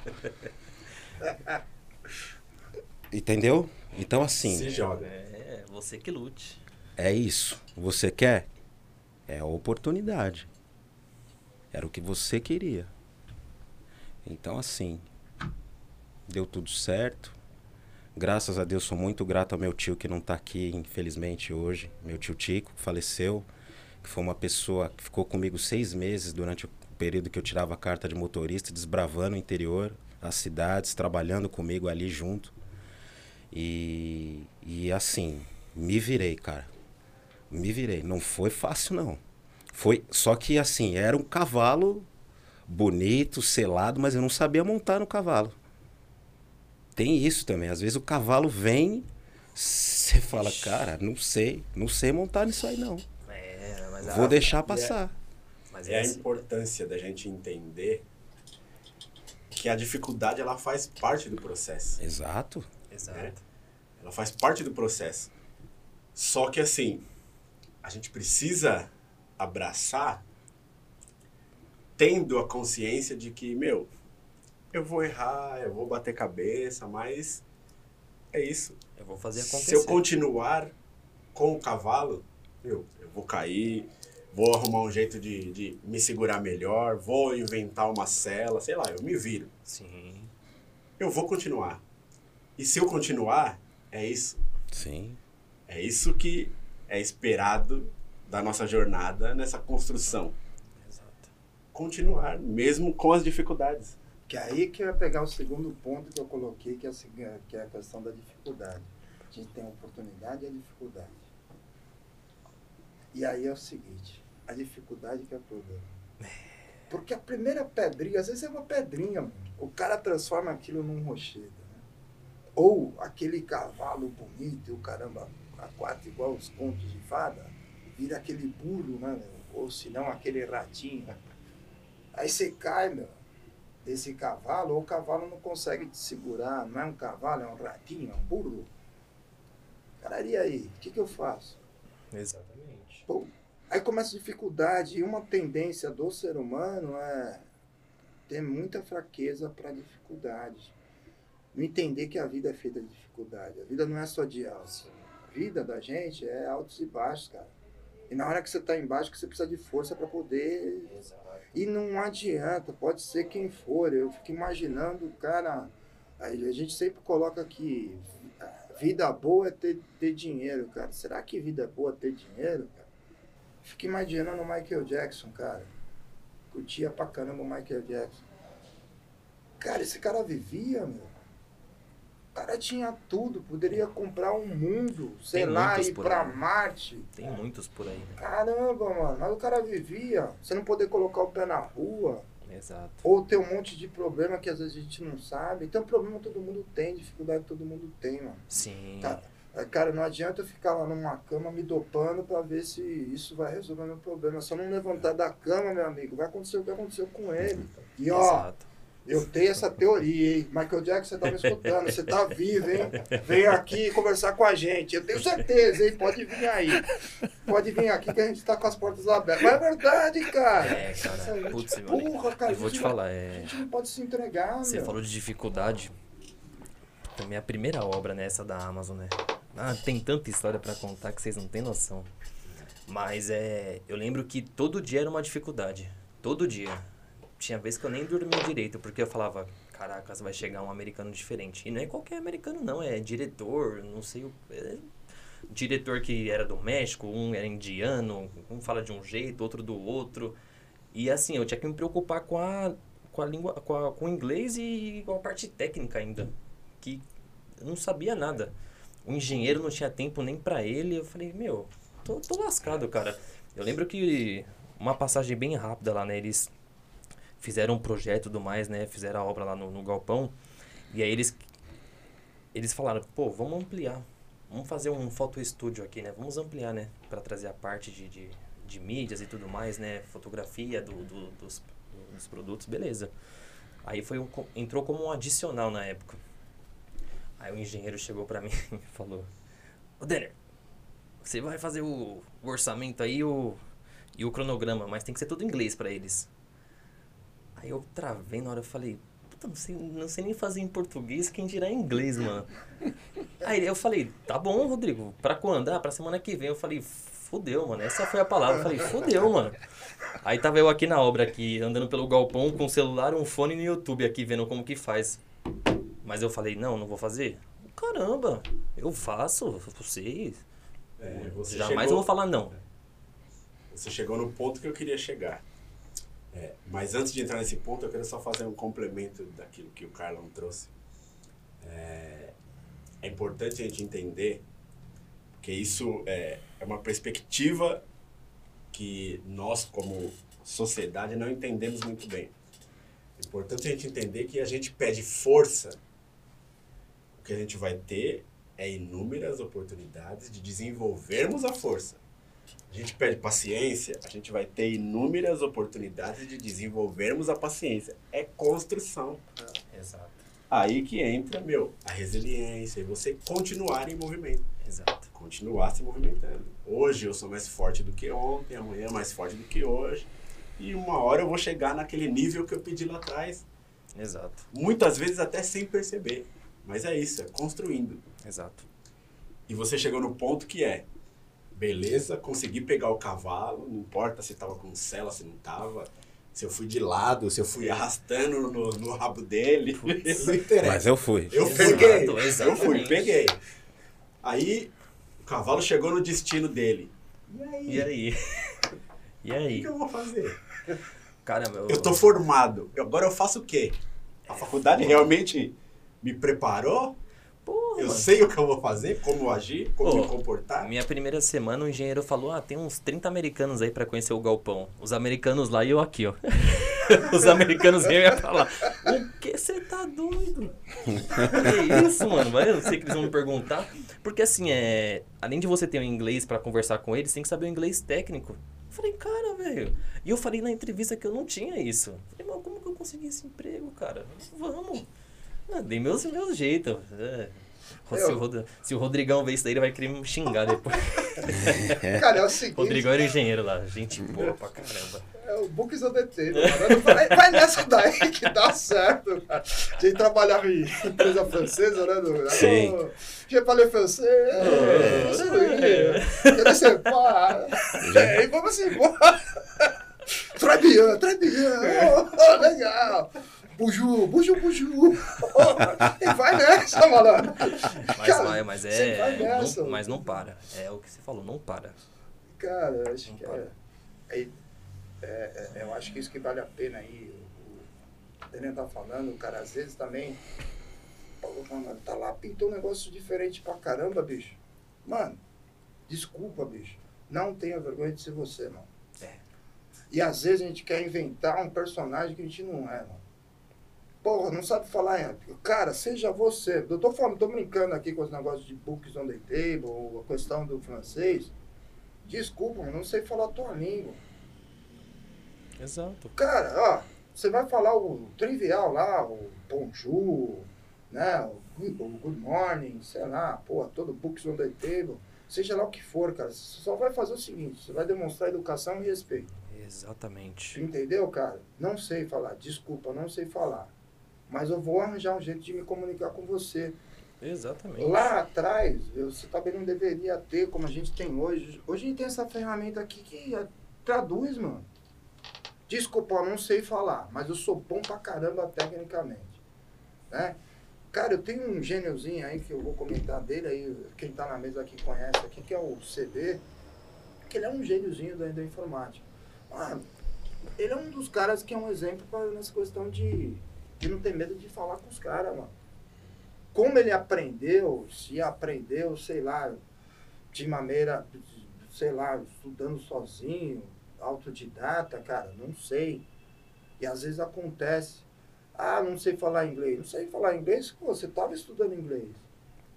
Entendeu? Então assim, Se joga. Você que lute. é isso. Você quer? É a oportunidade. Era o que você queria. Então, assim, deu tudo certo. Graças a Deus, sou muito grato ao meu tio que não está aqui, infelizmente, hoje. Meu tio Tico, que faleceu, que foi uma pessoa que ficou comigo seis meses durante o período que eu tirava a carta de motorista, desbravando o interior, as cidades, trabalhando comigo ali junto. E, e assim, me virei, cara. Me virei. Não foi fácil, não. Foi, só que assim, era um cavalo bonito, selado, mas eu não sabia montar no cavalo. Tem isso também. Às vezes o cavalo vem, você fala, cara, não sei, não sei montar nisso aí não. É, mas Vou a- deixar passar. mas É a importância da gente entender que a dificuldade ela faz parte do processo. Exato. Exato. Ela faz parte do processo. Só que assim, a gente precisa abraçar tendo a consciência de que, meu, eu vou errar, eu vou bater cabeça, mas é isso. Eu vou fazer acontecer. Se eu continuar com o cavalo, meu, eu vou cair, vou arrumar um jeito de, de me segurar melhor, vou inventar uma cela, sei lá, eu me viro. Sim. Eu vou continuar. E se eu continuar, é isso. Sim. É isso que é esperado da nossa jornada nessa construção. Exato. Continuar, mesmo com as dificuldades. Que é aí que eu ia pegar o segundo ponto que eu coloquei, que é, a que é a questão da dificuldade. A gente tem a oportunidade e a dificuldade. E aí é o seguinte, a dificuldade que é o problema. Porque a primeira pedrinha, às vezes é uma pedrinha, mano. o cara transforma aquilo num rochedo. Né? Ou aquele cavalo bonito, e o caramba, a quatro igual os contos de fada, vira aquele burro, né? meu? Ou se não, aquele ratinho. Aí você cai, meu desse cavalo, ou o cavalo não consegue te segurar, não é um cavalo, é um ratinho, é um burro. Cara, e aí? O que, que eu faço? Exatamente. Pô, aí começa a dificuldade, e uma tendência do ser humano é ter muita fraqueza para dificuldade. Não entender que a vida é feita de dificuldade. A vida não é só de altos. Vida da gente é altos e baixos, cara. E na hora que você está embaixo, que você precisa de força para poder e não adianta, pode ser quem for. Eu fico imaginando, cara. A a gente sempre coloca que vida boa é ter, ter dinheiro, cara. Será que vida boa é ter dinheiro, cara? Fico imaginando o Michael Jackson, cara. Curtia pra caramba o Michael Jackson. Cara, esse cara vivia, meu. O cara tinha tudo, poderia comprar um mundo, sei Tem lá, ir pra aí? Marte. Tem muitos por aí, né? Caramba, mano, mas o cara vivia. Você não poder colocar o pé na rua. Exato. Ou ter um monte de problema que às vezes a gente não sabe. Então, problema todo mundo tem, dificuldade todo mundo tem, mano. Sim. Tá. É, Cara, não adianta eu ficar lá numa cama me dopando pra ver se isso vai resolver meu problema. Eu não levantar da cama, meu amigo, vai acontecer o que aconteceu com ele. E ó, Exato. Eu tenho essa teoria, hein? Michael Jackson, você tá me escutando, você tá vivo, hein? Vem aqui conversar com a gente. Eu tenho certeza, hein? Pode vir aí. Pode vir aqui que a gente tá com as portas abertas. Mas é verdade, cara. É, cara. Gente Putz, mano. burra, cara. Eu vou A gente te falar, A é. gente não pode se entregar, Você meu. falou de dificuldade. Também a primeira obra, né? Essa da Amazon, né? Ah, tem tanta história pra contar que vocês não têm noção. Mas é. Eu lembro que todo dia era uma dificuldade. Todo dia. Tinha vez que eu nem dormia direito, porque eu falava, caracas, vai chegar um americano diferente. E não é qualquer americano, não, é diretor, não sei o. É diretor que era do México, um era indiano, um fala de um jeito, outro do outro. E assim, eu tinha que me preocupar com a, com a língua, com, a, com o inglês e com a parte técnica ainda. Que eu não sabia nada. O engenheiro não tinha tempo nem pra ele. Eu falei, meu, tô, tô lascado, cara. Eu lembro que uma passagem bem rápida lá, né? Eles fizeram um projeto e tudo mais, né? Fizeram a obra lá no, no galpão. E aí eles, eles falaram, pô, vamos ampliar. Vamos fazer um foto estúdio aqui, né? Vamos ampliar, né? Pra trazer a parte de, de, de mídias e tudo mais, né? Fotografia do, do- dos, dos produtos, beleza. Aí foi um, entrou como um adicional na época. Aí o engenheiro chegou pra mim e falou: Ô Denner, você vai fazer o, o orçamento aí o, e o cronograma, mas tem que ser tudo em inglês pra eles. Aí eu travei na hora, eu falei, puta, não sei, não sei nem fazer em português, quem dirá em inglês, mano. Aí eu falei, tá bom, Rodrigo, pra quando? Ah, pra semana que vem. Eu falei, fudeu, mano, essa foi a palavra. Eu falei, fudeu, mano. Aí tava eu aqui na obra, aqui, andando pelo galpão com o celular, um fone no YouTube aqui, vendo como que faz. Mas eu falei, não, não vou fazer. Caramba, eu faço, eu sei. É, você Jamais chegou- eu vou falar não. Você chegou no ponto que eu queria chegar. É, mas antes de entrar nesse ponto, eu quero só fazer um complemento daquilo que o Carlão trouxe. É, é importante a gente entender que isso é, é uma perspectiva que nós, como sociedade, não entendemos muito bem. É importante a gente entender que a gente pede força, o que a gente vai ter é inúmeras oportunidades de desenvolvermos a força. A gente pede paciência, a gente vai ter inúmeras oportunidades de desenvolvermos a paciência. É construção. Exato. Aí que entra, meu, a resiliência e você continuar em movimento. Exato. Continuar se movimentando. Hoje eu sou mais forte do que ontem, amanhã mais forte do que hoje. E uma hora eu vou chegar naquele nível que eu pedi lá atrás. Exato. Muitas vezes até sem perceber. Mas é isso, é construindo. Exato. E você chegou no ponto que é, beleza, consegui pegar o cavalo, não importa se tava com cela, se não tava, se eu fui de lado, se eu fui arrastando no, no rabo dele, não interessa. Mas eu fui. Eu Exato, peguei, eu fui, peguei. Aí o cavalo chegou no destino dele. E aí? E aí? E O que, aí? eu vou fazer? Caramba, eu, Eu tô formado. Agora eu faço o quê? A faculdade realmente me preparou? Porra, Eu mano. sei o que eu vou fazer, como agir, como me comportar. Minha primeira semana, o engenheiro falou: Ah, tem uns 30 americanos aí pra conhecer o galpão. Os americanos lá e eu aqui, ó. Os americanos iam ia falar: O que você tá doido? que isso, mano? Eu sei que eles vão me perguntar. Porque assim, é. Além de você ter o inglês pra conversar com eles, tem que saber o inglês técnico. Eu falei, cara, velho. E eu falei na entrevista que eu não tinha isso. Eu falei, mas como que eu consegui esse emprego, cara? Vamos. Ah, dei meus, meus jeitos. É. Se, o Rod- se o Rodrigão ver isso daí, ele vai querer me xingar depois. Cara, é o seguinte. Rodrigão era engenheiro lá. Gente boa pra caramba. É o Books on the Table, mano. Vai, vai nessa daí que dá certo, cara. A gente trabalhava em empresa francesa, né? Do, Sim. Oh, Je parle français. É. Je ne sais pas. É, E vamos embora. Très bien, très bien. Oh, legal. Buju, buju, buju. E vai nessa, malandro. Mas Cara, vai, mas você vai é. nessa. não- mas não para. É o que você falou, não para. Cara, eu acho Não que para. é, é, é- é- Eu acho que isso que vale a pena aí. O, o Daniel tá falando, o cara às vezes também. Mano, tá lá, pintou um negócio diferente pra caramba, bicho. Mano, desculpa, bicho. Não tenha vergonha de ser você, mano. É. E às vezes a gente quer inventar um personagem que a gente não é, mano. Porra, não sabe falar em. Cara, seja você. Eu tô falando, tô brincando aqui com os negócios de books on the table, a questão do francês. Desculpa, não sei falar a tua língua. Exato. Cara, ó, você vai falar o trivial lá, o bonjour, né? O good, o good morning, sei lá, porra, todo books on the table. Seja lá o que for, cara. Você só vai fazer o seguinte, você vai demonstrar educação e respeito. Exatamente. Entendeu, cara? Não sei falar, desculpa, não sei falar. Mas eu vou arranjar um jeito de me comunicar com você. Exatamente. Lá atrás, eu- você também não deveria ter como a gente tem hoje. Hoje a gente tem essa ferramenta aqui que eh, traduz, mano. Desculpa, eu não sei falar, mas eu sou bom pra caramba tecnicamente. Né? Cara, eu tenho um gêniozinho aí que eu vou comentar dele aí, quem tá na mesa aqui conhece aqui, que é o CD, que ele é um gêniozinho da, da informática. Mano, ele é um dos caras que é um exemplo pra, nessa questão de, de não ter medo de falar com os caras, mano como ele aprendeu, se aprendeu, sei lá, de maneira, sei lá, estudando sozinho, autodidata, cara, não sei. E às vezes acontece. Ah, não sei falar inglês. Não sei falar inglês? Pô, você estava estudando inglês.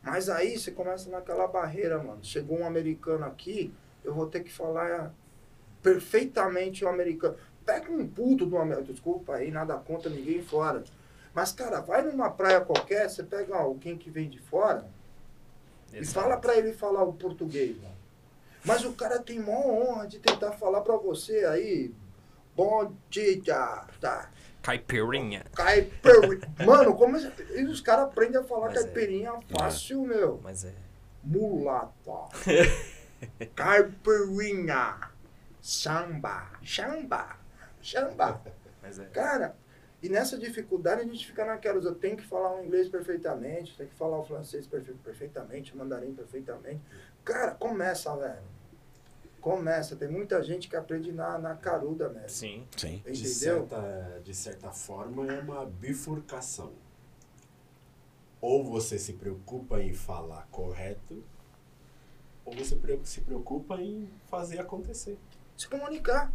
Mas aí você começa naquela barreira, mano. Chegou um americano aqui, eu vou ter que falar perfeitamente o americano. Pega um puto do americano. Desculpa aí, nada contra ninguém fora. Mas, cara, vai numa praia qualquer, você pega alguém que vem de fora e Exato. fala pra ele falar o português, mano. Mas o cara tem maior honra de tentar falar pra você aí. Bom dia, tá. Caipirinha. Caipirinha. Mano, como é- e os caras aprendem a falar Mas é. caipirinha fácil, meu. Mas é. Mulata. Caipirinha. Samba. Samba. Mas é. Cara, e nessa dificuldade a gente fica naquelas, eu tenho que falar o inglês perfeitamente, tenho que falar o francês perfe- perfeitamente, o mandarim perfeitamente. Cara, começa, velho. Começa. Tem muita gente que aprende na, na caruda mesmo. Sim. Sim. De Entendeu? certa, de certa forma, é uma bifurcação. ou você se preocupa em falar correto, ou você se preocupa em fazer acontecer. Se comunicar.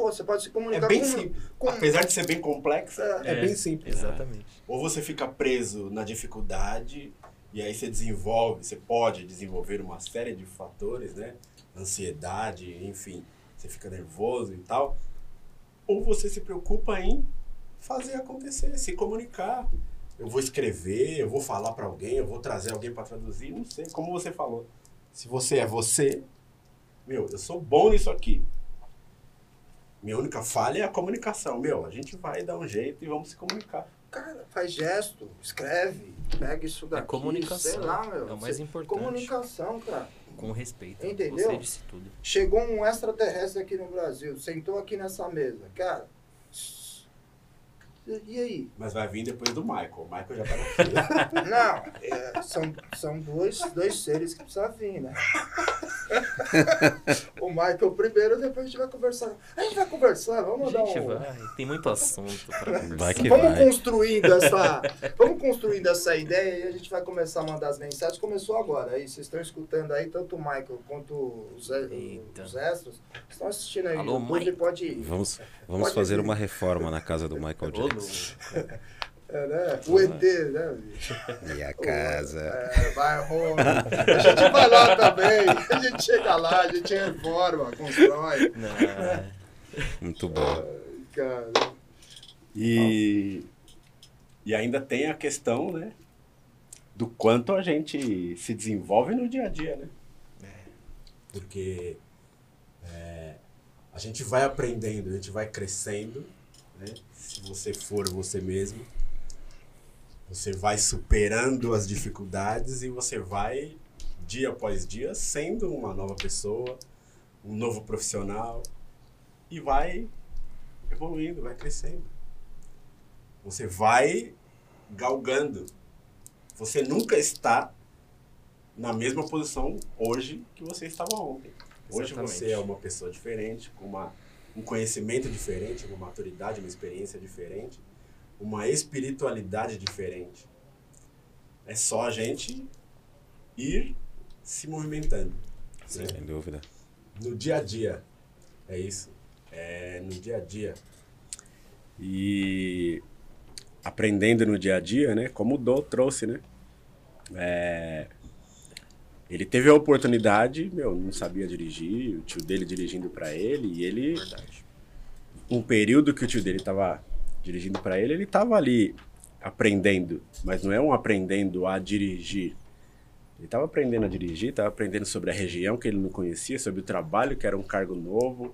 Pô, você pode se É comunicar bem com, simples. com- Apesar de ser bem complexo, É. é, bem simples. Exatamente. Ou você fica preso na dificuldade e aí você desenvolve, você pode desenvolver uma série de fatores, né? Ansiedade, enfim, você fica nervoso e tal. Ou você se preocupa em fazer acontecer, se comunicar. Eu vou escrever, eu vou falar para alguém, eu vou trazer alguém para traduzir, não sei, como você falou. Se você é você, meu, eu sou bom nisso aqui. Minha única falha é a comunicação. Meu, a gente vai dar um jeito e vamos se comunicar. Cara, faz gesto, escreve, pega isso daqui. É comunicação. Sei lá, meu. É o mais importante. Comunicação, cara. Com respeito. Entendeu? Você disse tudo. Chegou um extraterrestre aqui no Brasil, sentou aqui nessa mesa. Cara, e aí? Mas vai vir depois do Michael. O Michael já tá aqui. Não, é, são, são dois, dois seres que precisam vir, né? o Michael primeiro, depois a gente vai conversar. A gente vai conversar, vamos dar Gente, um... vai. Tem muito assunto pra conversar. Vai que vamos vai. construindo essa, vamos construindo essa ideia e a gente vai começar a mandar as mensagens. Começou agora, aí vocês estão escutando aí tanto o Michael quanto os, Eita. os extras. Estão assistindo aí Alô, no YouTube, Michael. pode ir. Vamos, vamos Pode fazer vir. uma reforma na casa do Michael Jackson. É, né? O ET, né? bicho? Minha casa. É, vai, Roma. A gente vai lá também. A gente chega lá, a gente reforma, constrói. Não, é. Muito bom. Cara, E, e ainda tem a questão, né? Do quanto a gente se desenvolve no dia a dia, né? Porque é, a gente vai aprendendo, a gente vai crescendo, né? Se você for você mesmo, você vai superando as dificuldades e você vai, dia após dia, sendo uma nova pessoa, um novo profissional e vai evoluindo, vai crescendo. Você vai galgando. Você nunca está na mesma posição hoje que você estava ontem. Hoje Exatamente. você é uma pessoa diferente, com uma, um conhecimento diferente, uma maturidade, uma experiência diferente, uma espiritualidade diferente. É só a gente ir se movimentando. né? Sem dúvida. no dia a dia. É isso. É no dia a dia. E aprendendo no dia a dia, né? Como o Dô trouxe, né? É, ele teve a oportunidade, meu, não sabia dirigir, o tio dele dirigindo para ele, e ele, Verdade. um período que o tio dele estava dirigindo para ele, ele estava ali aprendendo, mas não é um aprendendo a dirigir. Ele estava aprendendo a dirigir, estava aprendendo sobre a região que ele não conhecia, sobre o trabalho que era um cargo novo.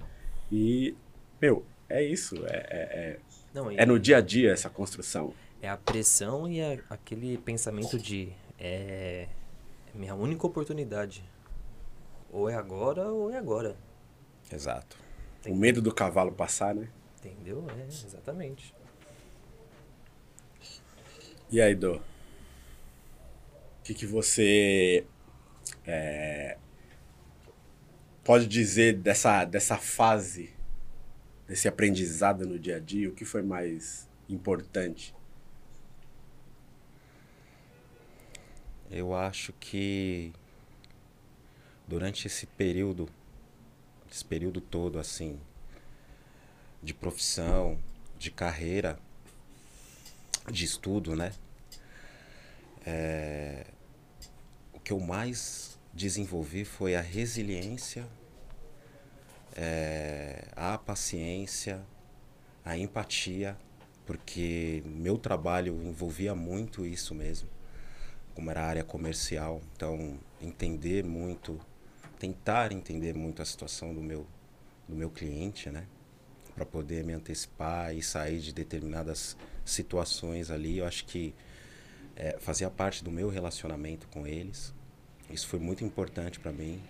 E, meu, é isso. É, é, é, Não, é no dia a dia essa construção. É a pressão e a- aquele pensamento de é minha única oportunidade. Ou é agora ou é agora. Exato. O medo do cavalo passar, né? Entendeu? É, exatamente. E aí, Dô? O que, que você é, pode dizer dessa, dessa fase, desse aprendizado no dia a dia? O que foi mais importante? Eu acho que durante esse período, esse período todo assim, de profissão, de carreira, de estudo, né? É, o que eu mais desenvolvi foi a resiliência, é, a paciência, a empatia, porque meu trabalho envolvia muito isso mesmo como era a área comercial, então entender muito, tentar entender muito a situação do meu do meu cliente, né, para poder me antecipar e sair de determinadas situações ali, eu acho que é, fazia parte do meu relacionamento com eles. Isso foi muito importante para mim.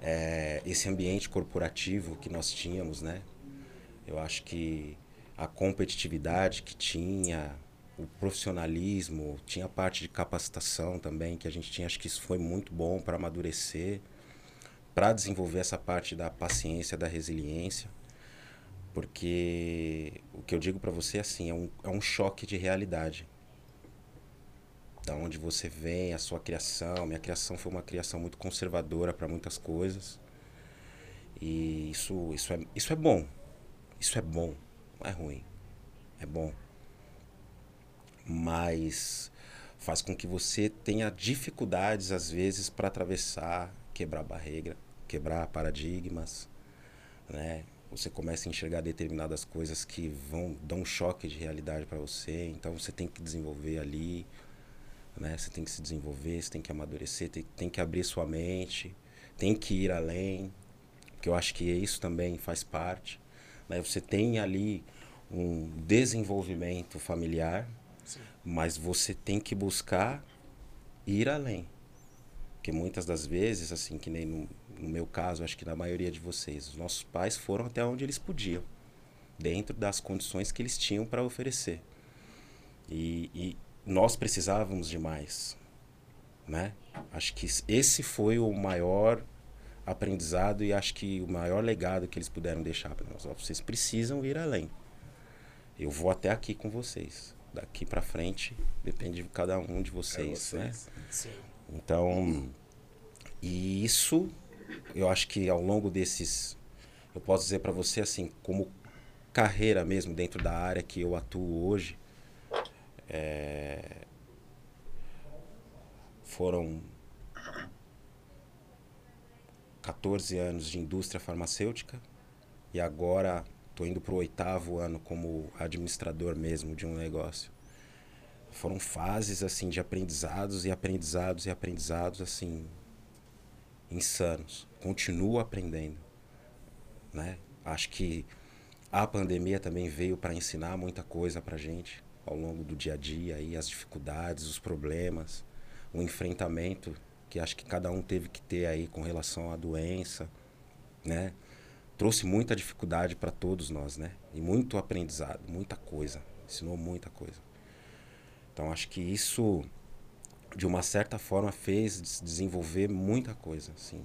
É, esse ambiente corporativo que nós tínhamos, né? Eu acho que a competitividade que tinha, o profissionalismo, tinha parte de capacitação também que a gente tinha. Acho que isso foi muito bom para amadurecer, para desenvolver essa parte da paciência, da resiliência. Porque o que eu digo para você é assim, é um, é um choque de realidade. da onde você vem, a sua criação. Minha criação foi uma criação muito conservadora para muitas coisas. E isso, isso, é, isso é bom. Isso é bom. Não é ruim. É bom. Mas faz com que você tenha dificuldades, às vezes, para atravessar, quebrar barreira, quebrar paradigmas, né? Você começa a enxergar determinadas coisas que vão dar um choque de realidade para você, então você tem que desenvolver ali, né? Você tem que se desenvolver, você tem que amadurecer, tem, tem que abrir sua mente, tem que ir além, que eu acho que isso também faz parte. Né? Você tem ali um desenvolvimento familiar. Mas você tem que buscar ir além. Porque muitas das vezes, assim, que nem no, no meu caso, acho que na maioria de vocês, os nossos pais foram até onde eles podiam, dentro das condições que eles tinham para oferecer. E, e nós precisávamos de mais, né? Acho que esse foi o maior aprendizado e acho que o maior legado que eles puderam deixar para nós. Vocês precisam ir além. Eu vou até aqui com vocês. Daqui para frente depende de cada um de vocês, é vocês. né? Sim. Então, e isso eu acho que ao longo desses eu posso dizer para você assim, como carreira mesmo dentro da área que eu atuo hoje, é, foram 14 anos de indústria farmacêutica e agora estou indo para o oitavo ano como administrador mesmo de um negócio. Foram fases assim de aprendizados e aprendizados e aprendizados assim insanos. Continuo aprendendo, né? Acho que a pandemia também veio para ensinar muita coisa para gente ao longo do dia a dia e as dificuldades, os problemas, o enfrentamento que acho que cada um teve que ter aí com relação à doença, né? Trouxe muita dificuldade para todos nós, né? E muito aprendizado, muita coisa, ensinou muita coisa. Então acho que isso de uma certa forma fez desenvolver muita coisa, assim.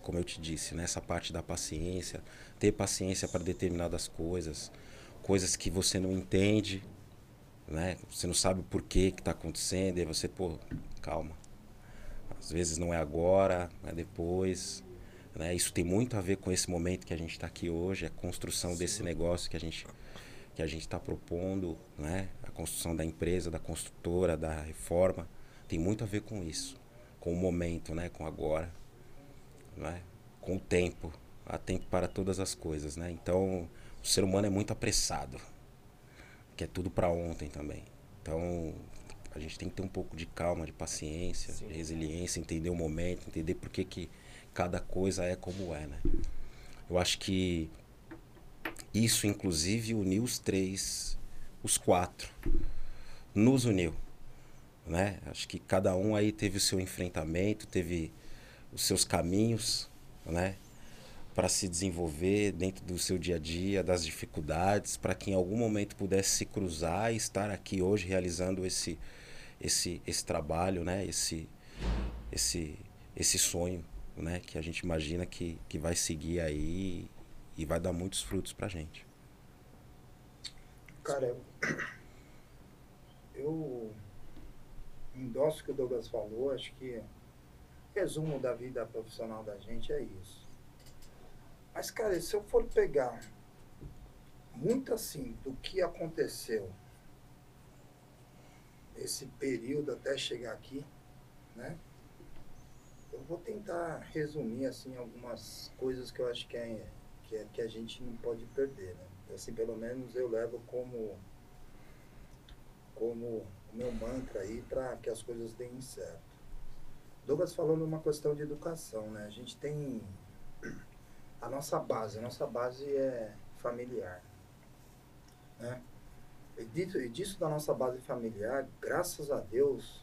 Como eu te disse, nessa né? parte da paciência, ter paciência para determinadas coisas, coisas que você não entende, né? Você não sabe o porquê que está acontecendo, e você, pô, calma às vezes não é agora, é depois. Né? Isso tem muito a ver com esse momento que a gente está aqui hoje, a construção Sim. desse negócio que a gente que a gente está propondo, né? A construção da empresa, da construtora, da reforma, tem muito a ver com isso, com o momento, né? Com agora, né? Com o tempo, há tempo para todas as coisas, né? Então, o ser humano é muito apressado, quer tudo para ontem também. Então, a gente tem que ter um pouco de calma, de paciência, Sim. de resiliência, entender o momento, entender por que, que cada coisa é como é, né? Eu acho que isso, inclusive, uniu os três, os quatro, nos uniu, né? Acho que cada um aí teve o seu enfrentamento, teve os seus caminhos, né? Para se desenvolver dentro do seu dia a dia, das dificuldades, para que em algum momento pudesse se cruzar e estar aqui hoje realizando esse, esse, esse trabalho, né? Esse, esse, esse sonho, né? Que a gente imagina que, que vai seguir aí e vai dar muitos frutos pra gente. Cara, eu, eu endosso o que o Douglas falou, acho que resumo da vida profissional da gente é isso. Mas, cara, se eu for pegar muito assim do que aconteceu esse período até chegar aqui, né? Eu vou tentar resumir assim algumas coisas que eu acho que é, que, é, que a gente não pode perder, né? Assim, pelo menos eu levo como como o meu mantra aí para que as coisas deem certo. Douglas falou numa questão de educação, né? A gente tem a nossa base, a nossa base é familiar, né? E disso, e disso da nossa base familiar, graças a Deus,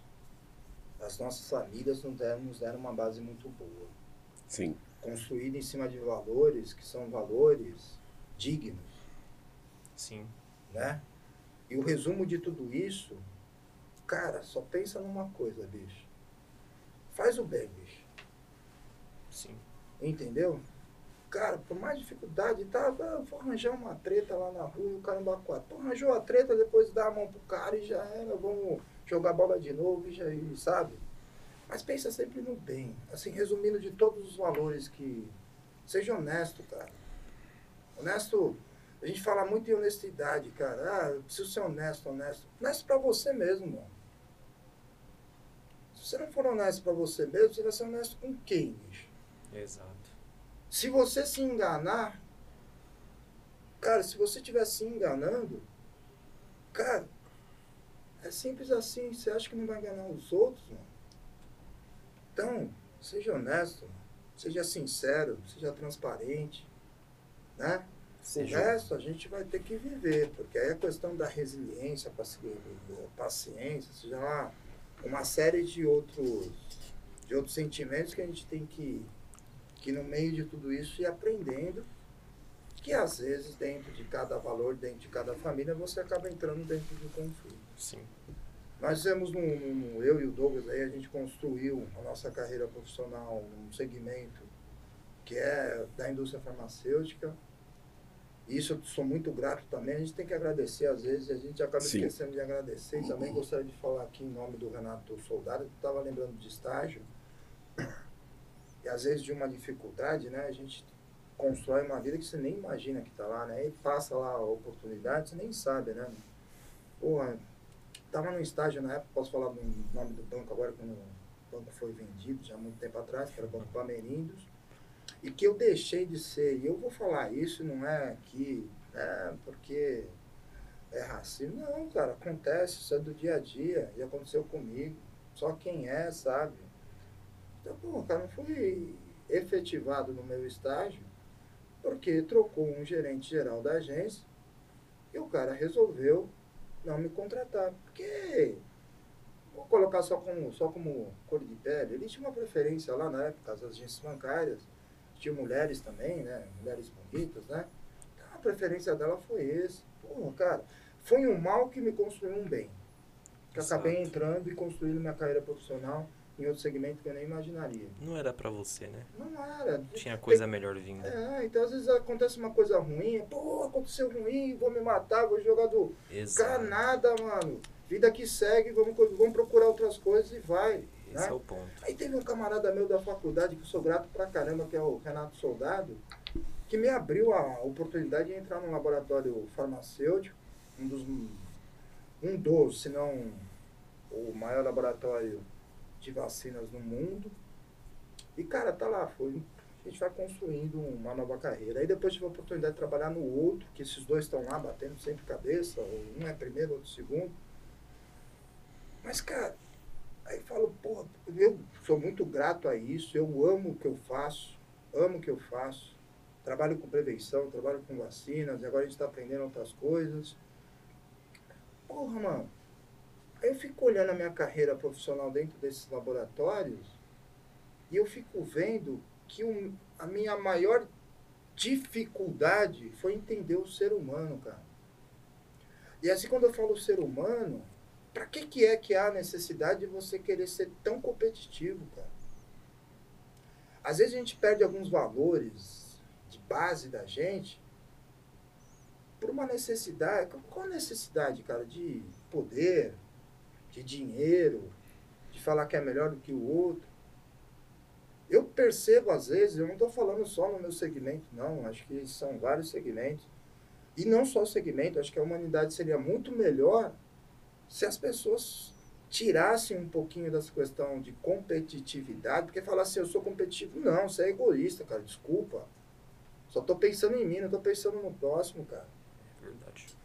as nossas famílias nos deram, nos deram uma base muito boa. Sim. Construída em cima de valores que são valores dignos. Sim. Né? E o resumo de tudo isso, cara, só pensa numa coisa, bicho. Faz o bem, bicho. Sim. Entendeu? cara, por mais dificuldade, tá, vou arranjar uma treta lá na rua e o cara quatro. Arranjou a treta, depois dá a mão pro cara e já era, vamos jogar bola de novo e já, e, sabe? Mas pensa sempre no bem. Assim, resumindo de todos os valores que. Seja honesto, cara. Honesto. A gente fala muito em honestidade, cara. Ah, eu preciso ser honesto, honesto. Honesto pra você mesmo, mano. Se você não for honesto pra você mesmo, você vai ser honesto com quem, bicho? Exato. Se você se enganar, cara, se você estiver se enganando, cara, é simples assim. Você acha que não vai enganar os outros, mano? Então, seja honesto, seja sincero, seja transparente, né? O resto a gente vai ter que viver, porque aí a questão da resiliência, paciência, seja lá, uma série de outros, de outros sentimentos que a gente tem que, que no meio de tudo isso ir aprendendo, que às vezes dentro de cada valor, dentro de cada família, você acaba entrando dentro do conflito. Sim. Nós fizemos, um, um, eu e o Douglas, aí, a gente construiu a nossa carreira profissional num segmento que é da indústria farmacêutica. Isso eu sou muito grato também. A gente tem que agradecer, às vezes, a gente acaba Sim. esquecendo de agradecer. E também gostaria de falar aqui em nome do Renato Soldado, que estava lembrando de estágio. E às vezes de uma dificuldade, né? A gente constrói uma vida que você nem imagina que está lá, né? E passa lá a oportunidade, você nem sabe, né? Porra, estava no estágio na época, posso falar do nome do banco agora, quando o banco foi vendido já há muito tempo atrás, que era o Banco Pamerindos, e que eu deixei de ser, e eu vou falar isso, não é que, é porque é racismo, não, cara, acontece, isso é do dia a dia, e aconteceu comigo, só quem é sabe. Então, pô, cara, não fui efetivado no meu estágio, porque trocou um gerente geral da agência, e o cara resolveu não me contratar. Porque, vou colocar só como, só como cor de pele, ele tinha uma preferência lá na época, as agências bancárias, tinha mulheres também, né? Mulheres bonitas, né? Então a preferência dela foi esse. Pô, cara, foi um mal que me construiu um bem. Que acabei entrando e construindo minha carreira profissional em outro segmento que eu nem imaginaria. Não era para você, né? Não era. Tinha coisa Tem... melhor vindo. É, então às vezes acontece uma coisa ruim, pô, aconteceu ruim, vou me matar, vou jogar do. Exato. Nada, mano. Vida que segue, vamos, vamos procurar outras coisas e vai. Esse né? é o ponto. Aí teve um camarada meu da faculdade, que eu sou grato pra caramba, que é o Renato Soldado, que me abriu a oportunidade de entrar num laboratório farmacêutico, um dos. Um dos, se não o maior laboratório de vacinas no mundo. E, cara, tá lá, foi. A gente vai construindo uma nova carreira. Aí depois tive a oportunidade de trabalhar no outro, que esses dois estão lá batendo sempre cabeça, um é primeiro, outro segundo. Mas, cara, aí falo, porra, eu sou muito grato a isso, eu amo o que eu faço, amo o que eu faço. Trabalho com prevenção, trabalho com vacinas, agora a gente está aprendendo outras coisas. Porra, mano, eu fico olhando a minha carreira profissional dentro desses laboratórios e eu fico vendo que um, a minha maior dificuldade foi entender o ser humano, cara. E assim, quando eu falo ser humano, para que, que é que há a necessidade de você querer ser tão competitivo, cara? Às vezes a gente perde alguns valores de base da gente por uma necessidade. Qual a necessidade, cara? De poder, de dinheiro, de falar que é melhor do que o outro. Eu percebo às vezes, eu não estou falando só no meu segmento, não, acho que são vários segmentos. E não só o segmento, acho que a humanidade seria muito melhor se as pessoas tirassem um pouquinho dessa questão de competitividade, porque falar assim, eu sou competitivo, não, você é egoísta, cara, desculpa. Só estou pensando em mim, não estou pensando no próximo, cara.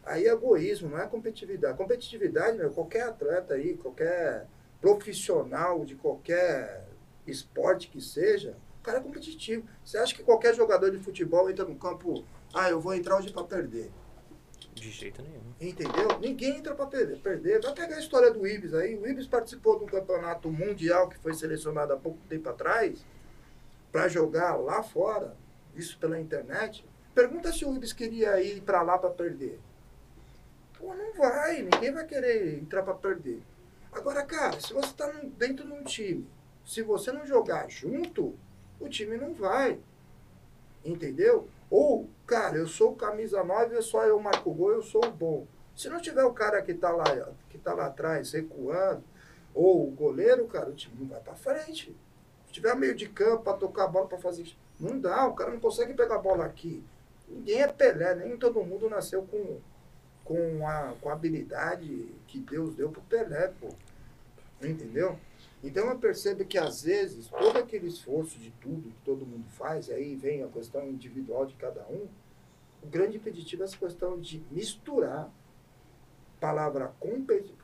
Aí é egoísmo, não é competitividade. Competitividade, meu, qualquer atleta aí, qualquer profissional de qualquer esporte que seja, o cara é competitivo. Você acha que qualquer jogador de futebol entra no campo, ah, eu vou entrar hoje para perder? De jeito nenhum. Entendeu? Ninguém entra para perder, perder. Vai pegar a história do Ibis aí. O Ibis participou de um campeonato mundial que foi selecionado há pouco tempo atrás para jogar lá fora, isso pela internet. Pergunta se o Ibis queria ir para lá para perder. Pô, não vai, ninguém vai querer entrar para perder. Agora, cara, se você está dentro de um time, se você não jogar junto, o time não vai. Entendeu? Ou, cara, eu sou camisa 9, é só eu marco gol, eu sou o bom. Se não tiver o cara que tá lá, que tá lá atrás recuando, ou o goleiro, cara, o time não vai pra frente. Se tiver meio de campo pra tocar a bola pra fazer não dá, o cara não consegue pegar a bola aqui. Ninguém é Pelé, nem todo mundo nasceu com, com, a, com a habilidade que Deus deu pro Pelé, pô. Entendeu? Então eu percebo que às vezes todo aquele esforço de tudo que todo mundo faz, aí vem a questão individual de cada um, o grande impeditivo é essa questão de misturar palavra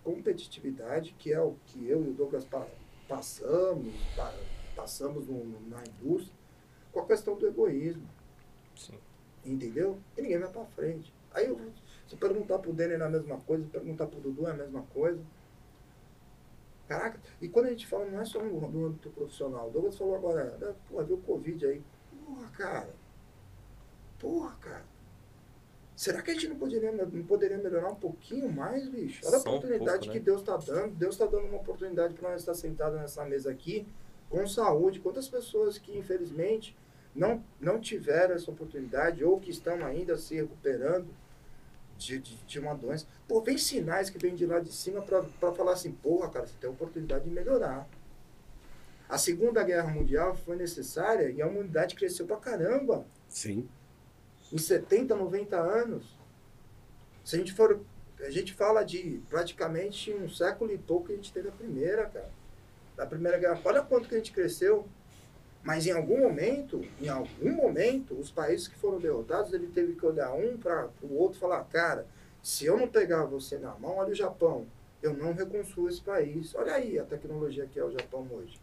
competitividade, que é o que eu e o Douglas passamos, passamos na indústria, com a questão do egoísmo. Sim. Entendeu? E ninguém vai para frente. Aí eu, se perguntar pro Denner é a mesma coisa, se perguntar pro Dudu é a mesma coisa. Caraca, e quando a gente fala, não é só no, no âmbito profissional. O Douglas falou agora, né, porra, viu o Covid aí. Porra, cara. Porra, cara. Será que a gente não poderia, não poderia melhorar um pouquinho mais, bicho? Olha a oportunidade um pouco, né? que Deus está dando. Deus está dando uma oportunidade para nós estar sentados nessa mesa aqui, com saúde. Quantas pessoas que, infelizmente, não, não tiveram essa oportunidade ou que estão ainda se recuperando de, de, de uma doença. Pô, vem sinais que vêm de lá de cima para falar assim, porra, cara, você tem a oportunidade de melhorar. A Segunda Guerra Mundial foi necessária e a humanidade cresceu pra caramba. Sim em 70, 90 anos. Se a gente for. A gente fala de praticamente um século e pouco que a gente teve a primeira, cara. Da primeira guerra. Olha quanto que a gente cresceu. Mas em algum momento, em algum momento, os países que foram derrotados, ele teve que olhar um para o outro e falar, cara, se eu não pegar você na mão, olha o Japão, eu não reconstruo esse país. Olha aí a tecnologia que é o Japão hoje.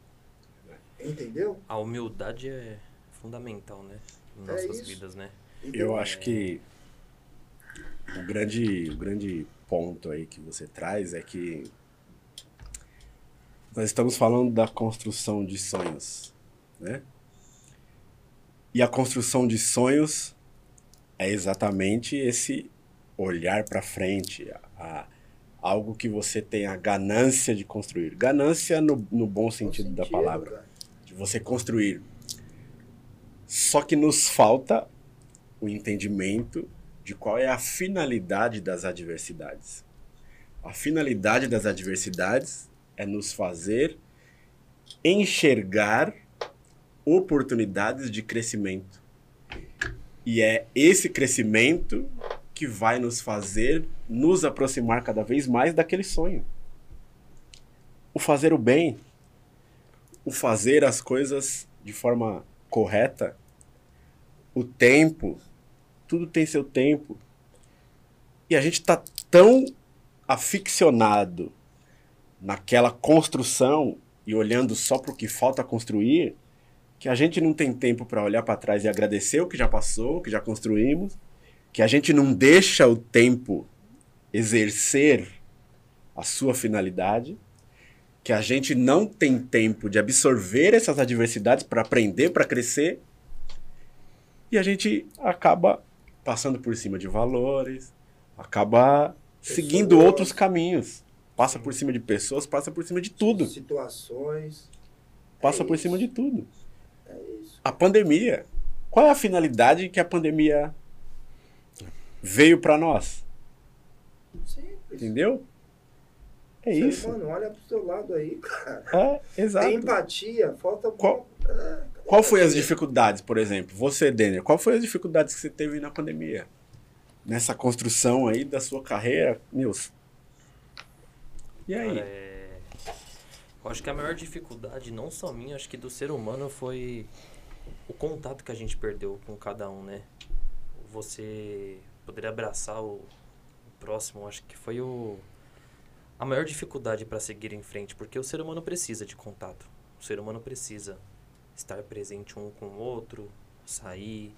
Entendeu? A humildade é fundamental, né? Em é nossas é vidas, né? Então, eu acho que o grande, o grande ponto aí que você traz é que nós estamos falando da construção de sonhos, né? E a construção de sonhos é exatamente esse olhar para frente, a, a, algo que você tem a ganância de construir. Ganância no, no bom sentido, sentido da palavra, cara. de você construir. Só que nos falta o entendimento de qual é a finalidade das adversidades. A finalidade das adversidades é nos fazer enxergar oportunidades de crescimento. E é esse crescimento que vai nos fazer nos aproximar cada vez mais daquele sonho. O fazer o bem, o fazer as coisas de forma correta, o tempo, tudo tem seu tempo. E a gente está tão aficionado naquela construção e olhando só para o que falta construir, que a gente não tem tempo para olhar para trás e agradecer o que já passou, o que já construímos, que a gente não deixa o tempo exercer a sua finalidade, que a gente não tem tempo de absorver essas adversidades para aprender, para crescer, e a gente acaba passando por cima de valores, acaba pessoas, seguindo outros caminhos. Passa por cima de pessoas, passa por cima de tudo. Situações. Passa é por isso. cima de tudo. Isso. A pandemia. Qual é a finalidade que a pandemia veio para nós? Simples. Entendeu? É Você, isso. Mano, olha pro seu lado aí, cara. É, exato. Tem empatia, falta. Qual, é, qual foi as dificuldades, por exemplo? Você, Denner, qual foi as dificuldades que você teve na pandemia? Nessa construção aí da sua carreira, Nilson? E aí? É... Eu acho que a maior dificuldade, não só minha, acho que do ser humano foi o contato que a gente perdeu com cada um, né? Você poder abraçar o, próximo, acho que foi o a maior dificuldade para seguir em frente, porque o ser humano precisa de contato. O ser humano precisa estar presente um com o outro, sair,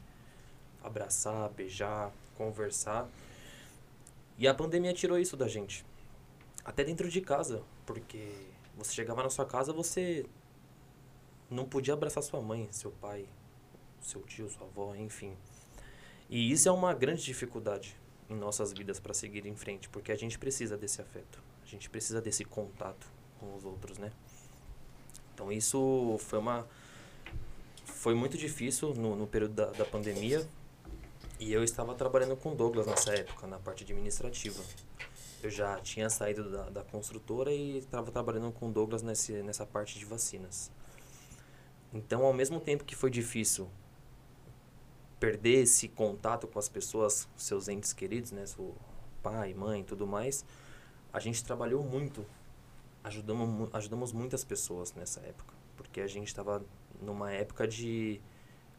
abraçar, beijar, conversar. E a pandemia tirou isso da gente. Até dentro de casa, porque você chegava na sua casa, você não podia abraçar sua mãe, seu pai, seu tio, sua avó, enfim. E isso é uma grande dificuldade em nossas vidas para seguir em frente, porque a gente precisa desse afeto, a gente precisa desse contato com os outros, né? Então isso foi uma foi muito difícil no, no período da, da pandemia. E eu estava trabalhando com Douglas nessa época, na parte administrativa. Eu já tinha saído da, da construtora e estava trabalhando com Douglas nesse, nessa parte de vacinas. Então, ao mesmo tempo que foi difícil perder esse contato com as pessoas, seus entes queridos, né, seu pai, mãe, tudo mais, a gente trabalhou muito, ajudamos, ajudamos muitas pessoas nessa época, porque a gente estava numa época de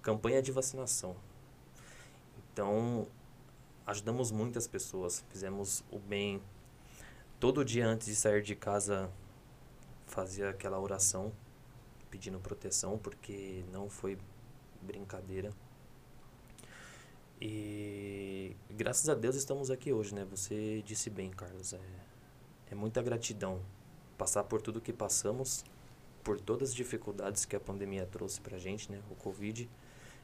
campanha de vacinação. Então, ajudamos muitas pessoas, fizemos o bem. Todo dia antes de sair de casa, fazia aquela oração pedindo proteção, porque não foi brincadeira. E graças a Deus estamos aqui hoje, né? Você disse bem, Carlos. É, é muita gratidão passar por tudo que passamos, por todas as dificuldades que a pandemia trouxe pra gente, né? O Covid.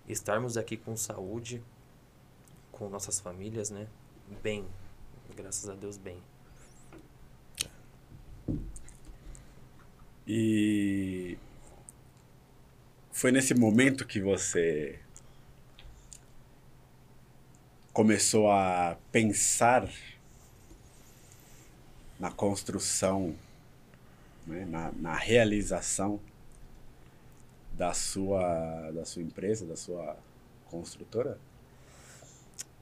Estarmos aqui com saúde, com nossas famílias, né? Bem, graças a Deus, bem. E foi nesse momento que você começou a pensar na construção, né, na, na realização da sua, da sua empresa, da sua construtora?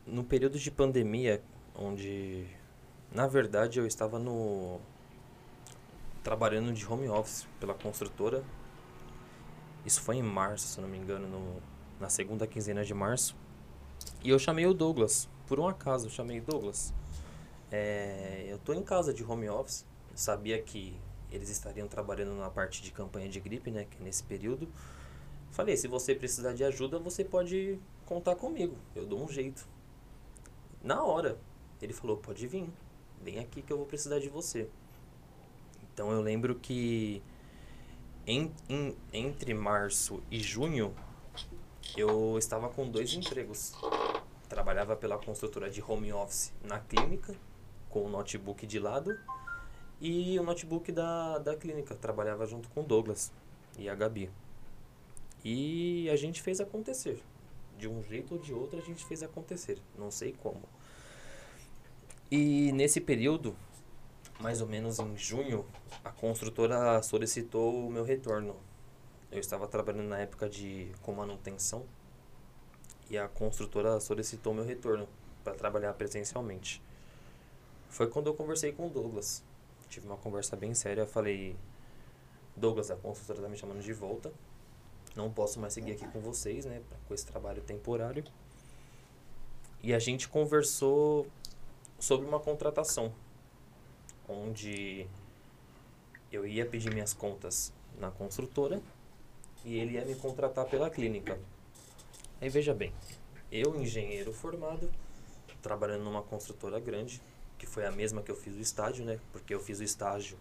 No período de pandemia, onde na verdade eu estava no trabalhando de home office pela construtora. Isso foi em março, se não me engano, no, na segunda quinzena de março. E eu chamei o Douglas, por um acaso, eu chamei Douglas. É, eu tô em casa de home office, sabia que eles estariam trabalhando na parte de campanha de gripe, né, que é nesse período. Falei, se você precisar de ajuda, você pode contar comigo, eu dou um jeito. Na hora, ele falou, pode vir, vem aqui que eu vou precisar de você. Então eu lembro que em, em, entre março e junho eu estava com dois empregos. Trabalhava pela construtora de home office na clínica, com o notebook de lado, e o notebook da, da clínica. Trabalhava junto com o Douglas e a Gabi. E a gente fez acontecer. De um jeito ou de outro a gente fez acontecer. Não sei como. E nesse período, mais ou menos em junho, a construtora solicitou o meu retorno eu estava trabalhando na época de com manutenção e a construtora solicitou meu retorno para trabalhar presencialmente. Foi quando eu conversei com o Douglas. Tive uma conversa bem séria. Eu falei: Douglas, a construtora está me chamando de volta. Não posso mais seguir aqui com vocês, né? Com esse trabalho temporário. E a gente conversou sobre uma contratação, onde eu ia pedir minhas contas na construtora e ele ia me contratar pela clínica. Aí veja bem, eu, engenheiro formado, trabalhando numa construtora grande, que foi a mesma que eu fiz o estágio, né? Porque eu fiz o estágio,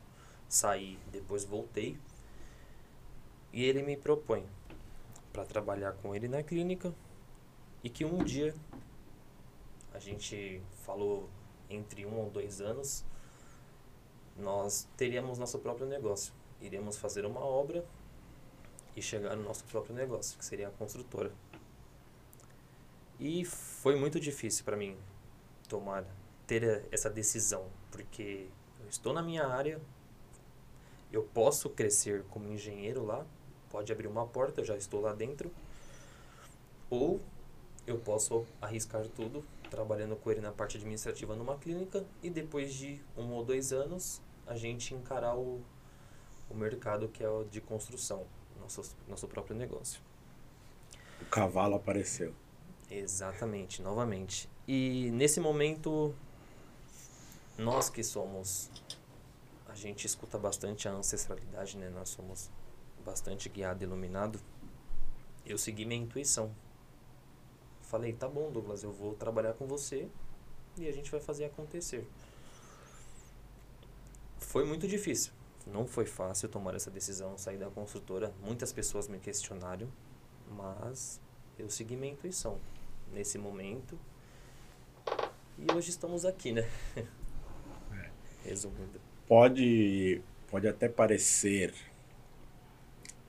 saí, depois voltei. E ele me propõe para trabalhar com ele na clínica e que um dia a gente falou entre um ou dois anos nós teríamos nosso próprio negócio. Iríamos fazer uma obra e chegar no nosso próprio negócio, que seria a construtora. E foi muito difícil para mim tomar ter essa decisão, porque eu estou na minha área, eu posso crescer como engenheiro lá, pode abrir uma porta, eu já estou lá dentro, ou eu posso arriscar tudo trabalhando com ele na parte administrativa numa clínica e depois de um ou dois anos a gente encarar o, o mercado que é o de construção nosso, nosso próprio negócio. O cavalo apareceu. Exatamente, novamente. E nesse momento, nós que somos. A gente escuta bastante a ancestralidade, né? Nós somos bastante guiado e iluminado. Eu segui minha intuição. Falei, tá bom, Douglas, eu vou trabalhar com você e a gente vai fazer acontecer. Foi muito difícil não foi fácil tomar essa decisão, sair da construtora. Muitas pessoas me questionaram, mas eu segui minha intuição nesse momento. E hoje estamos aqui, né? Resumindo. Pode, pode até parecer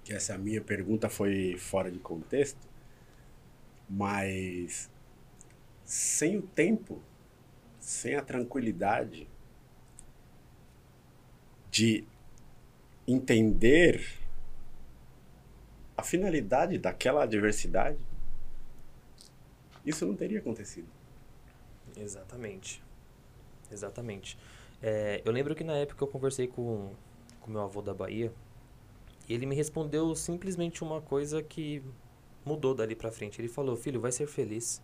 que essa minha pergunta foi fora de contexto, mas sem o tempo, sem a tranquilidade de entender a finalidade daquela adversidade, isso não teria acontecido. Exatamente. Exatamente. É, eu lembro que na época eu conversei com com meu avô da Bahia e ele me respondeu simplesmente uma coisa que mudou dali pra frente. Ele falou: "Filho, vai ser feliz".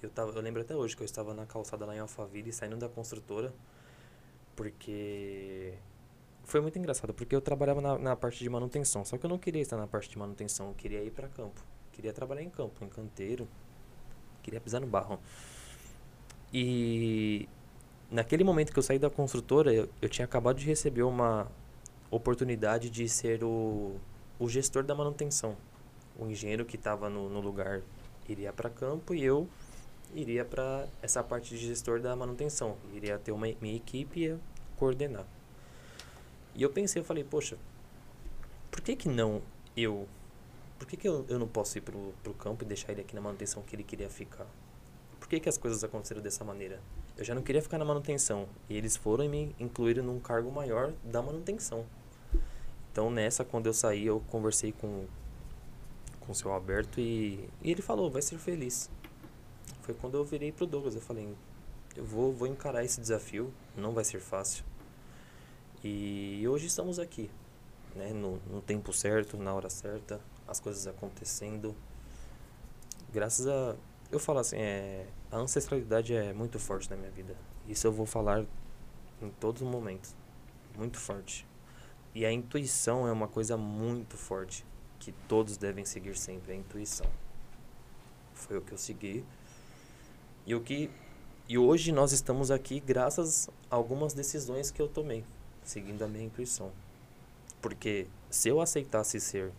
Eu tava, eu lembro até hoje que eu estava na calçada lá em Alphaville saindo da construtora porque foi muito engraçado, porque eu trabalhava na, na parte de manutenção, só que eu não queria estar na parte de manutenção, eu queria ir para campo. Queria trabalhar em campo, em canteiro, queria pisar no barro. E naquele momento que eu saí da construtora, eu, eu tinha acabado de receber uma oportunidade de ser o, o gestor da manutenção. O engenheiro que estava no, no lugar iria para campo e eu iria para essa parte de gestor da manutenção. Iria ter uma minha equipe e coordenar. E eu pensei, eu falei, poxa, por que que não eu? Por que que eu, eu não posso ir pro, pro campo e deixar ele aqui na manutenção que ele queria ficar? Por que que as coisas aconteceram dessa maneira? Eu já não queria ficar na manutenção. E eles foram e me incluíram num cargo maior da manutenção. Então nessa, quando eu saí, eu conversei com, com o seu Alberto e, e ele falou, vai ser feliz. Foi quando eu virei pro Douglas, eu falei, eu vou, vou encarar esse desafio, não vai ser fácil. E hoje estamos aqui, né, no, no tempo certo, na hora certa, as coisas acontecendo. Graças a. Eu falo assim, é, a ancestralidade é muito forte na minha vida. Isso eu vou falar em todos os momentos. Muito forte. E a intuição é uma coisa muito forte que todos devem seguir sempre, a intuição. Foi o que eu segui. E o que e hoje nós estamos aqui graças a algumas decisões que eu tomei, seguindo a minha intuição. Porque se eu aceitasse ser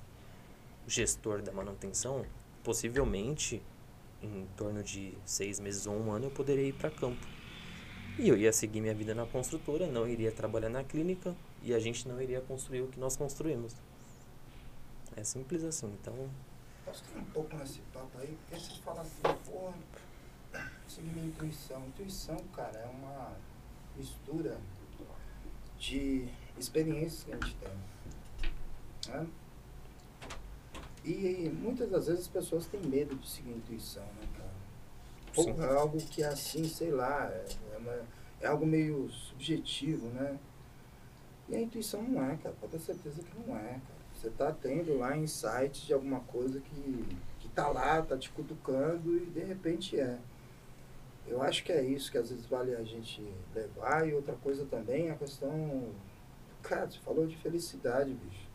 gestor da manutenção, possivelmente em torno de seis meses ou um ano eu poderia ir para campo. E eu ia seguir minha vida na construtora, não iria trabalhar na clínica e a gente não iria construir o que nós construímos. É simples assim, então. Ter um pouco nesse papo aí? Porque você fala assim, porra, minha intuição. Intuição, cara, é uma mistura de experiências que a gente tem. Né? E muitas das vezes as pessoas têm medo de seguir a intuição, né, cara? Ou é algo que é assim, sei lá, é, é é algo meio subjetivo, né? E a intuição não é, cara, pode ter certeza que não é, cara. Você tá tendo lá insights de alguma coisa que, que tá lá, tá te cutucando e de repente é. Eu acho que é isso que às vezes vale a gente levar. E outra coisa também é a questão. Cara, você falou de felicidade, bicho.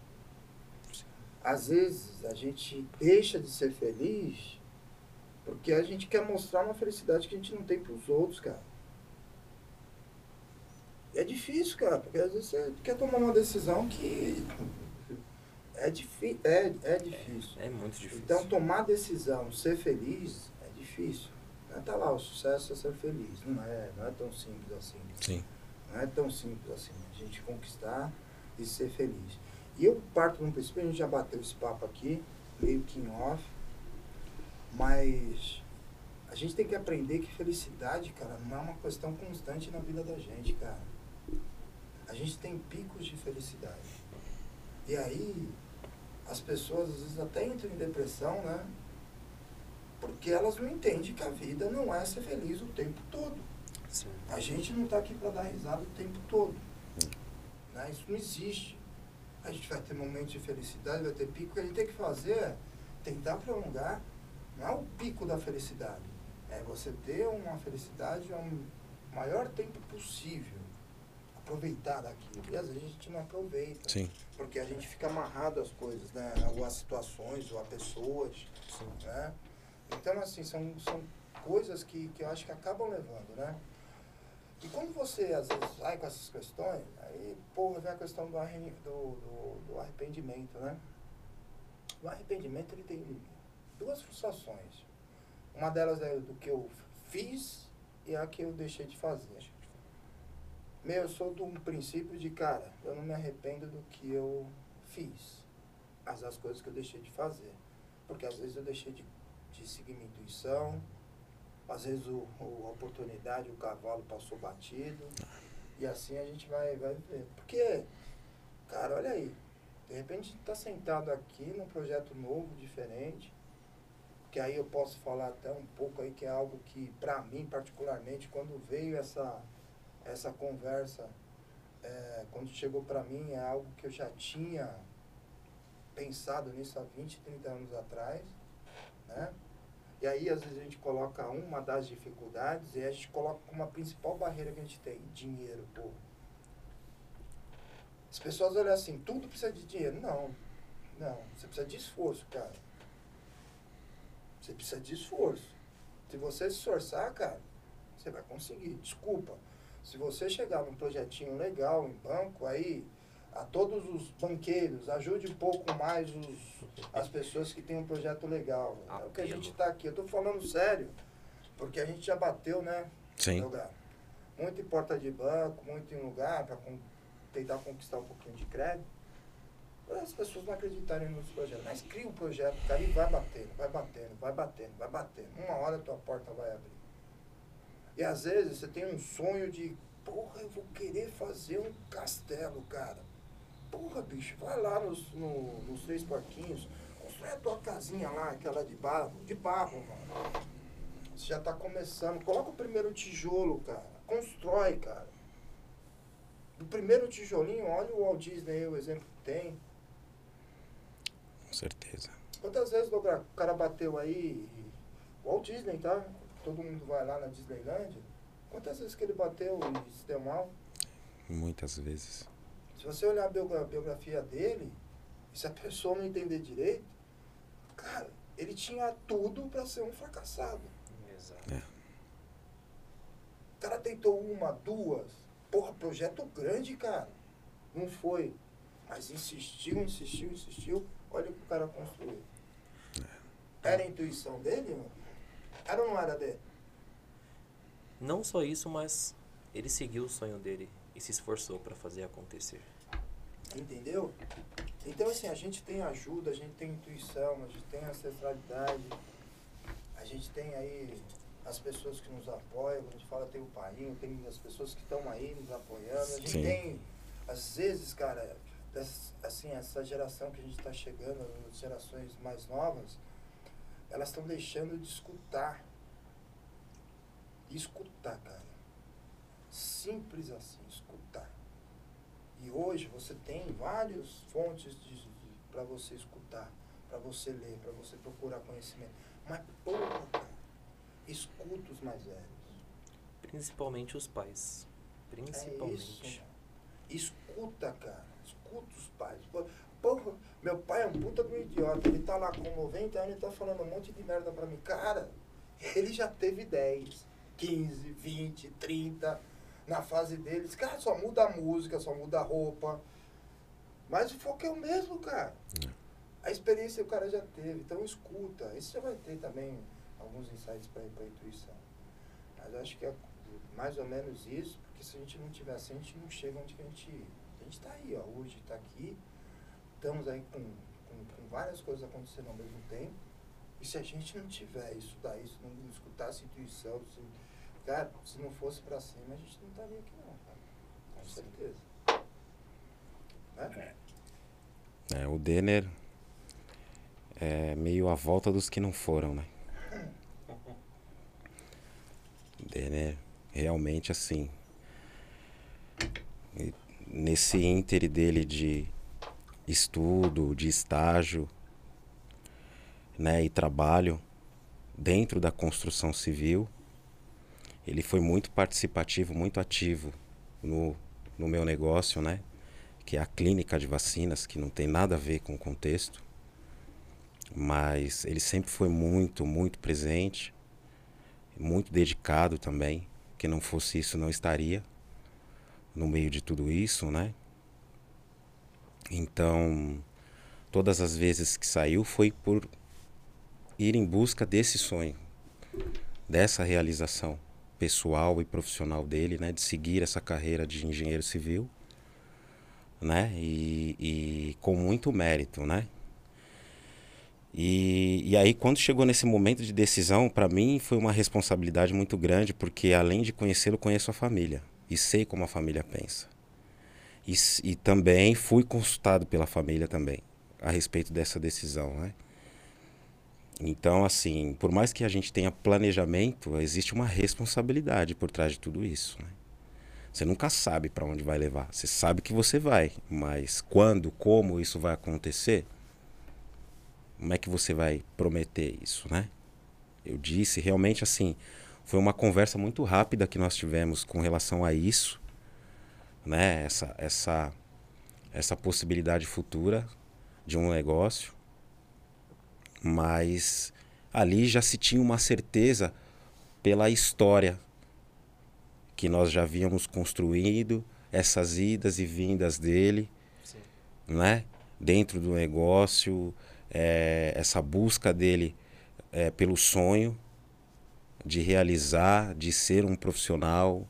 Às vezes a gente deixa de ser feliz porque a gente quer mostrar uma felicidade que a gente não tem pros outros, cara. É difícil, cara, porque às vezes você quer tomar uma decisão que é, difí é, é difícil. É muito difícil. Então, tomar decisão, ser feliz, é difícil. Tá lá, o sucesso é ser feliz. Não é, não é tão simples assim. Sim. Não é tão simples assim. A gente conquistar e ser feliz. E eu parto no princípio, a gente já bateu esse papo aqui, meio que em off, mas a gente tem que aprender que felicidade, cara, não é uma questão constante na vida da gente, cara. A gente tem picos de felicidade. E aí, as pessoas às vezes até entram em depressão, né? Porque elas não entendem que a vida não é ser feliz o tempo todo. Sim. A gente não está aqui para dar risada o tempo todo. Né? Isso não existe. A gente vai ter momentos de felicidade, vai ter pico. O que a gente tem que fazer é tentar prolongar. Não é o pico da felicidade. É você ter uma felicidade ao maior tempo possível. Aproveitar daquilo. E às vezes a gente não aproveita. Sim. Porque a gente fica amarrado às coisas, né? Ou às situações, ou a pessoas. Sim. Né? Então, assim, são, são coisas que, que eu acho que acabam levando, né? E quando você, às vezes, vai com essas questões, aí, porra, vem a questão do, do, do arrependimento, né? O arrependimento, ele tem duas frustrações. Uma delas é do que eu fiz e a que eu deixei de fazer. Meu, eu sou de um princípio de, cara, eu não me arrependo do que eu fiz. mas as coisas que eu deixei de fazer. Porque às vezes eu deixei de, de seguir minha intuição, às vezes o, o, a oportunidade, o cavalo passou batido, e assim a gente vai, vai ver. Porque, cara, olha aí, de repente está sentado aqui num projeto novo, diferente, que aí eu posso falar até um pouco aí que é algo que, para mim particularmente, quando veio essa, essa conversa, é, quando chegou para mim, é algo que eu já tinha pensado nisso há 20, 30 anos atrás, né? E aí, às vezes, a gente coloca uma das dificuldades e a gente coloca como a principal barreira que a gente tem, dinheiro, pô. As pessoas olham assim, tudo precisa de dinheiro. Não, não. Você precisa de esforço, cara. Você precisa de esforço. Se você se esforçar, cara, você vai conseguir. Desculpa. Se você chegar num projetinho legal em banco, aí a todos os banqueiros, ajude um pouco mais os, as pessoas que têm um projeto legal. É o que a gente está aqui. Eu estou falando sério, porque a gente já bateu, né? Sim. Lugar. Muito em porta de banco, muito em lugar para com, tentar conquistar um pouquinho de crédito. As pessoas não acreditarem nos projetos. Mas cria um projeto, cara, e vai batendo, vai batendo, vai batendo, vai batendo. Uma hora a tua porta vai abrir. E às vezes você tem um sonho de, porra, eu vou querer fazer um castelo, cara. Porra, bicho, vai lá nos, no, nos três porquinhos, constrói a tua casinha lá, aquela de barro, de barro, mano. Você já tá começando. Coloca o primeiro tijolo, cara. Constrói, cara. Do primeiro tijolinho, olha o Walt Disney, o exemplo que tem. Com certeza. Quantas vezes o cara bateu aí, Walt Disney, tá? Todo mundo vai lá na Disneylandia. Quantas vezes que ele bateu e se deu mal? Muitas vezes. Se você olhar a biografia dele, se a pessoa não entender direito, cara, ele tinha tudo para ser um fracassado. Exato. É. O cara tentou uma, duas. Porra, projeto grande, cara. Não foi. Mas insistiu, insistiu, insistiu. Olha o que o cara construiu. Era a intuição dele, mano? Era ou não era dele? Não só isso, mas ele seguiu o sonho dele e se esforçou para fazer acontecer. Entendeu? Então, assim, a gente tem ajuda, a gente tem intuição, a gente tem ancestralidade, a gente tem aí as pessoas que nos apoiam, a gente fala tem o pai, tem as pessoas que estão aí nos apoiando, a gente Sim. tem, às vezes, cara, das- assim, essa geração que a gente está chegando, as gerações mais novas, elas estão deixando de escutar. Escutar, cara. Simples assim, escutar. E hoje você tem várias fontes para você escutar, para você ler, para você procurar conhecimento. Mas, porra, cara, escuta os mais velhos. Principalmente os pais. É Principalmente. isso. Escuta, cara. Escuta os pais. Porra, meu pai é um puta do idiota. Ele tá lá com 90 anos e tá falando um monte de merda pra mim. Cara, ele já teve 10, 15, 20, 30 na fase deles. Cara, só muda a música, só muda a roupa. Mas o foco é o mesmo, cara. A experiência o cara já teve. Então escuta. Isso já vai ter também alguns insights pra, pra intuição. Mas eu acho que é mais ou menos isso, porque se a gente não tiver assim, a gente não chega onde que a gente. A gente tá aí, ó. Hoje tá aqui. Estamos aí com, com, com várias coisas acontecendo ao mesmo tempo. E se a gente não tiver isso daí, se não escutar essa intuição, se, cara, se não fosse pra cima, a gente não estaria aqui não, cara. Com certeza. Né? É, o Denner é meio a volta dos que não foram, né? O Denner realmente assim. Nesse íntere dele de estudo, de estágio, né, e trabalho dentro da construção civil, ele foi muito participativo, muito ativo no, no meu negócio, né? que é a clínica de vacinas, que não tem nada a ver com o contexto, mas ele sempre foi muito, muito presente, muito dedicado também, que não fosse isso não estaria no meio de tudo isso, né? Então, todas as vezes que saiu foi por ir em busca desse sonho, dessa realização pessoal e profissional dele, né, de seguir essa carreira de engenheiro civil né? E, e com muito mérito, né? E, e aí, quando chegou nesse momento de decisão, para mim foi uma responsabilidade muito grande, porque além de conhecê-lo, conheço a família e sei como a família pensa. E, e também fui consultado pela família também a respeito dessa decisão, né? Então, assim, por mais que a gente tenha planejamento, existe uma responsabilidade por trás de tudo isso. Né? Você nunca sabe para onde vai levar. Você sabe que você vai, mas quando, como isso vai acontecer, como é que você vai prometer isso, né? Eu disse realmente assim, foi uma conversa muito rápida que nós tivemos com relação a isso, né? Essa essa essa possibilidade futura de um negócio, mas ali já se tinha uma certeza pela história que nós já havíamos construído, essas idas e vindas dele, Sim. né? Dentro do negócio, é, essa busca dele é, pelo sonho de realizar, de ser um profissional,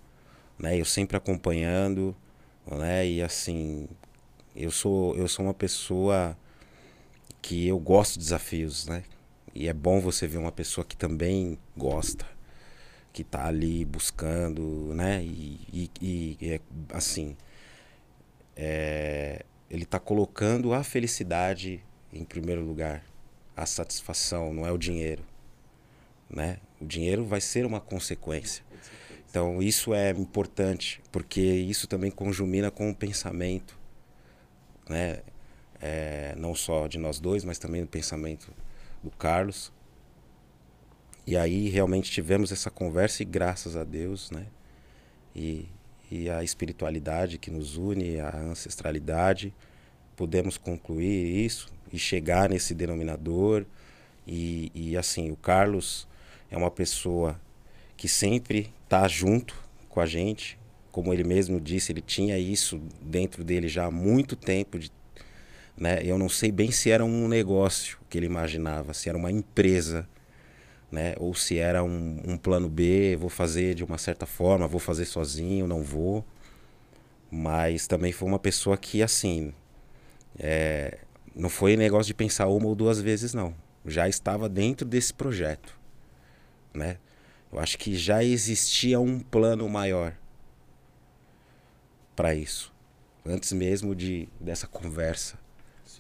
né? Eu sempre acompanhando, né? E assim, eu sou eu sou uma pessoa que eu gosto de desafios, né? E é bom você ver uma pessoa que também gosta, que está ali buscando, né? E, e, e é, assim, é, ele está colocando a felicidade em primeiro lugar, a satisfação, não é o dinheiro, né? O dinheiro vai ser uma consequência. Então isso é importante, porque isso também conjumina com o pensamento, né? É, não só de nós dois, mas também do pensamento do Carlos. E aí realmente tivemos essa conversa e graças a Deus, né? E, e a espiritualidade que nos une, a ancestralidade, pudemos concluir isso e chegar nesse denominador. E, e assim, o Carlos é uma pessoa que sempre está junto com a gente. Como ele mesmo disse, ele tinha isso dentro dele já há muito tempo, de né? Eu não sei bem se era um negócio que ele imaginava, se era uma empresa, né? Ou se era um, um plano B, vou fazer de uma certa forma, vou fazer sozinho, não vou. Mas também foi uma pessoa que, assim, é, não foi negócio de pensar uma ou duas vezes, não. Já estava dentro desse projeto, né? Eu acho que já existia um plano maior para isso, antes mesmo de dessa conversa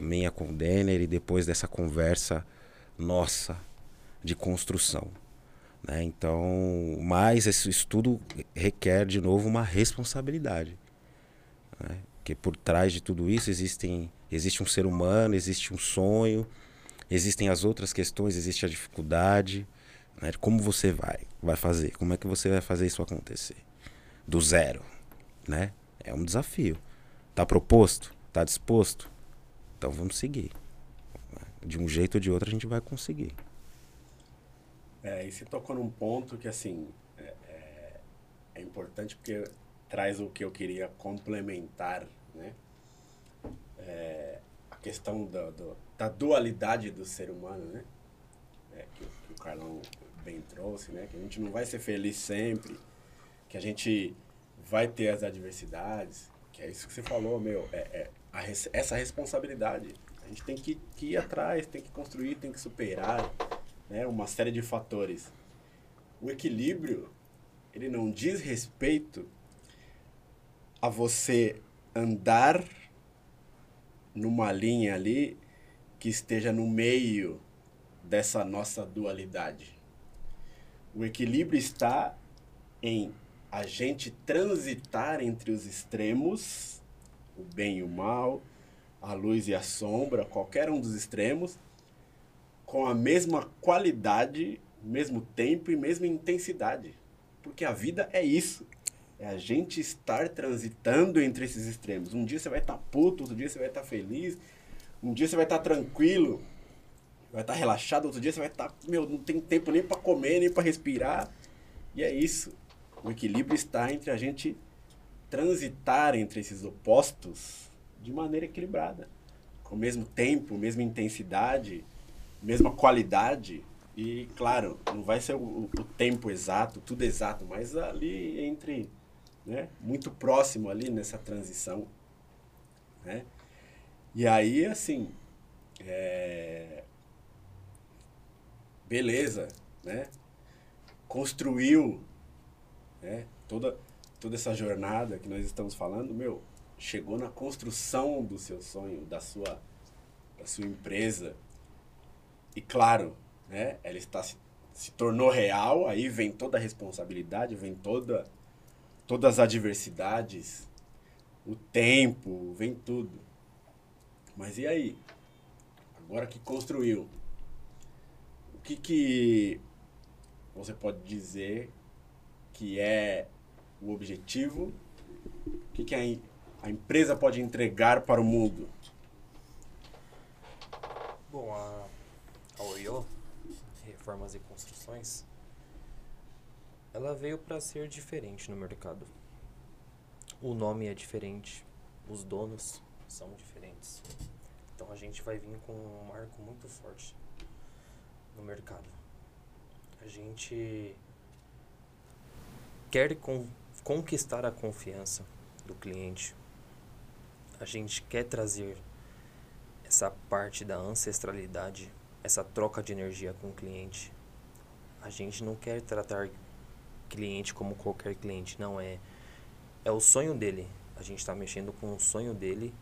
minha com o Denner e depois dessa conversa nossa de construção. Né? Então, mas esse estudo requer de novo uma responsabilidade. Né? Porque por trás de tudo isso existem, existe um ser humano, existe um sonho, existem as outras questões, existe a dificuldade. Né? Como você vai, vai fazer? Como é que você vai fazer isso acontecer? Do zero. Né? É um desafio. Está proposto? Está disposto? Então vamos seguir. De um jeito ou de outro a gente vai conseguir. É, e você tocou num ponto que, assim, é, é, é importante porque traz o que eu queria complementar, né? É, a questão da, do, da dualidade do ser humano, né? É, que, que, o Carlão bem trouxe, né? Que a gente não vai ser feliz sempre, que a gente vai ter as adversidades, que é isso que você falou, meu, é, a, essa responsabilidade. A gente tem que, que, ir atrás, tem que construir, tem que superar né, uma série de fatores. O equilíbrio, ele não diz respeito a você andar numa linha ali que esteja no meio dessa nossa dualidade. O equilíbrio está em a gente transitar entre os extremos o bem e o mal, a luz e a sombra, qualquer um dos extremos, com a mesma qualidade, mesmo tempo e mesma intensidade. Porque a vida é isso. É a gente estar transitando entre esses extremos. Um dia você vai estar tá puto, outro dia você vai estar tá feliz, um dia você vai estar tá tranquilo, vai estar relaxado, outro dia você vai estar, meu, não tem tempo nem para comer, nem para respirar. E é isso. O equilíbrio está entre a gente transitar entre esses opostos de maneira equilibrada, com o mesmo tempo, mesma intensidade, mesma qualidade. E, claro, não vai ser o, o tempo exato, tudo exato, mas ali entre, né, muito próximo ali nessa transição, né? E aí, assim, é, beleza, né? Construiu, né? Toda, toda essa jornada que nós estamos falando, meu, chegou na construção do seu sonho, da sua, da sua empresa. E claro, né? Ela está se, se tornou real, aí vem toda a responsabilidade, vem toda todas as adversidades, o tempo, vem tudo. Mas e aí? Agora que construiu, o que que você pode dizer que é o objetivo? O que que a, a empresa pode entregar para o mundo? Bom, a, a Oyo, Reformas e Construções, ela veio para ser diferente no mercado. O nome é diferente, os donos são diferentes. Então a gente vai vir com um marco muito forte no mercado. A gente quer con conquistar a confiança do cliente. A gente quer trazer essa parte da ancestralidade, essa troca de energia com o cliente. A gente não quer tratar cliente como qualquer cliente, não é é o sonho dele. A gente está mexendo com o sonho dele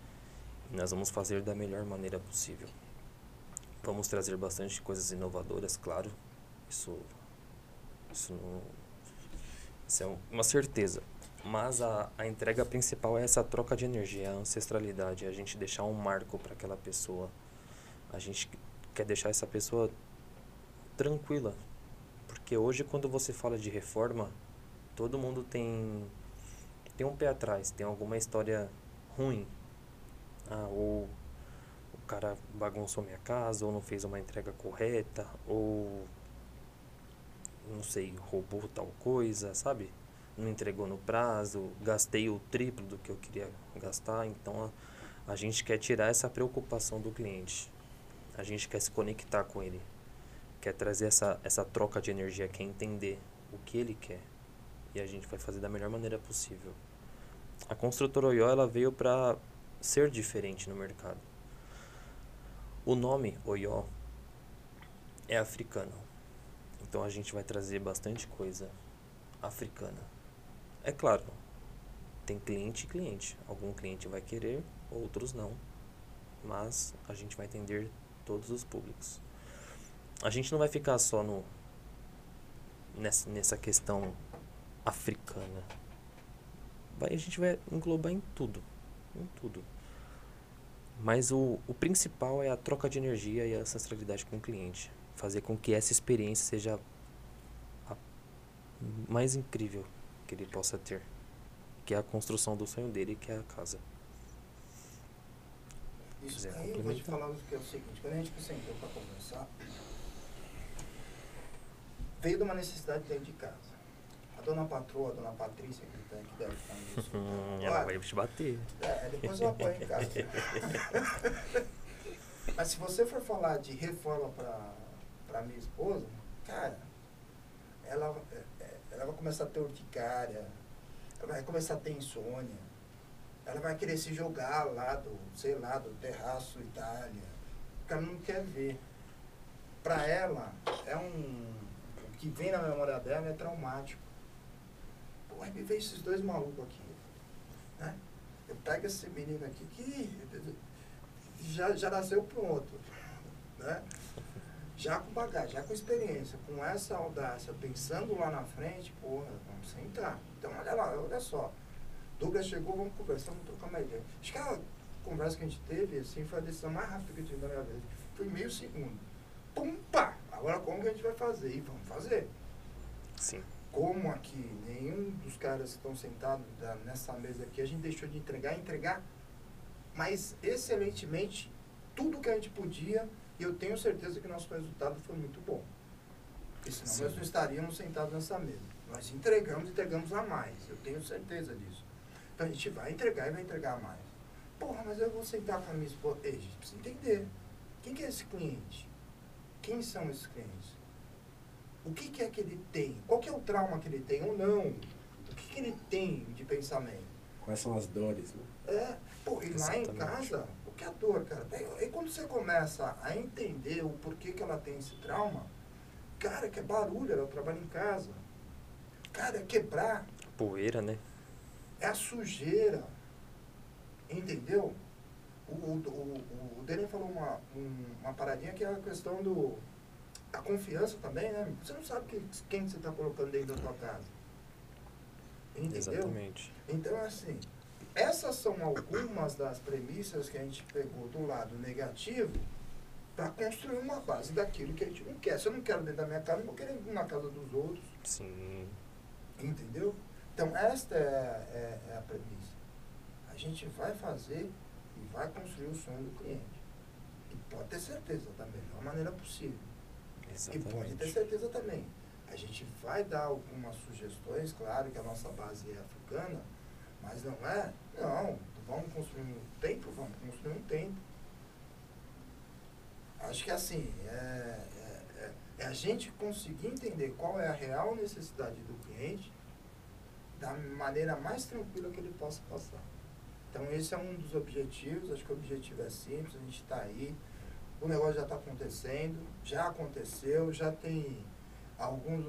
e nós vamos fazer da melhor maneira possível. Vamos trazer bastante coisas inovadoras, claro. Isso isso não isso é uma certeza. Mas a, a entrega principal é essa troca de energia, a ancestralidade, a gente deixar um marco para aquela pessoa. A gente quer deixar essa pessoa tranquila. Porque hoje, quando você fala de reforma, todo mundo tem, tem um pé atrás, tem alguma história ruim. Ah, ou o cara bagunçou minha casa, ou não fez uma entrega correta, ou não sei, roubou tal coisa, sabe? Não entregou no prazo, gastei o triplo do que eu queria gastar. Então a, a gente quer tirar essa preocupação do cliente. A gente quer se conectar com ele. Quer trazer essa, essa troca de energia, quer entender o que ele quer. E a gente vai fazer da melhor maneira possível. A construtora Oyo ela veio para ser diferente no mercado. O nome Oyo é africano. Então a gente vai trazer bastante coisa africana. É claro, tem cliente e cliente. Algum cliente vai querer, outros não. Mas a gente vai atender todos os públicos. A gente não vai ficar só no nessa, nessa questão africana. Vai, a gente vai englobar em tudo. Em tudo. Mas o, o principal é a troca de energia e a ancestralidade com o cliente fazer com que essa experiência seja a mais incrível que ele possa ter, que é a construção do sonho dele, que é a casa. Isso aí eu vou te falar o que é o seguinte, quando a gente sentou para conversar, veio de uma necessidade dentro de casa. A dona patroa, a dona Patrícia, que, tá, que deve estar nisso. Hum, ela vai te bater. É, depois eu apoio em casa. Mas se você for falar de reforma para para minha esposa, cara, ela, é, é, ela vai começar a ter urticária, ela vai começar a ter insônia, ela vai querer se jogar lá do, sei lá, do terraço Itália, porque ela não quer ver. Para ela, é um. O que vem na memória dela é traumático. Pô, aí me veio esses dois malucos aqui. Né? Eu pego esse menino aqui que já, já nasceu pronto. Né? Já com bagagem, já com experiência, com essa audácia, pensando lá na frente, porra, vamos sentar. Então, olha lá, olha só. Douglas chegou, vamos conversar, vamos trocar uma ideia. Acho que a conversa que a gente teve, assim, foi a decisão mais rápida que eu tive na minha vida. Foi meio segundo. Pum, pá! Agora como que a gente vai fazer? E vamos fazer. Sim. Como aqui nenhum dos caras que estão sentados nessa mesa aqui, a gente deixou de entregar, entregar, mas excelentemente, tudo que a gente podia, e eu tenho certeza que nosso resultado foi muito bom. Porque senão Sim. nós não estaríamos sentados nessa mesa. Nós entregamos, entregamos a mais. Eu tenho certeza disso. Então a gente vai entregar e vai entregar a mais. Porra, mas eu vou sentar com a minha esposa. Ei, a gente precisa entender. Quem que é esse cliente? Quem são esses clientes? O que, que é que ele tem? Qual que é o trauma que ele tem ou não? O que, que ele tem de pensamento? Quais são as dores, né? É, pô, e lá em casa, que é dor, cara? Aí, aí quando você começa a entender o porquê que ela tem esse trauma, Cara, que é barulho, ela trabalha em casa. Cara, é quebrar. Poeira, né? É a sujeira. Entendeu? O, o, o, o Daniel falou uma, um, uma paradinha que é a questão do. A confiança também, né? Você não sabe que, quem você está colocando dentro da tua casa. Entendeu? Exatamente. Então, assim, essas são algumas das premissas que a gente pegou do lado negativo para construir uma base daquilo que a gente não quer. Se eu não quero dentro da minha casa, eu vou querer na casa dos outros. Sim. Entendeu? Então, esta é, é, é a premissa. A gente vai fazer e vai construir o sonho do cliente. E pode ter certeza da melhor maneira possível. Exatamente. E pode ter certeza também. A gente vai dar algumas sugestões, claro que a nossa base é africana, mas não é, não, vamos construir um tempo, vamos construir um tempo. Acho que assim, é, é, é, é a gente conseguir entender qual é a real necessidade do cliente da maneira mais tranquila que ele possa passar. Então esse é um dos objetivos, acho que o objetivo é simples, a gente está aí, o negócio já está acontecendo, já aconteceu, já tem alguns,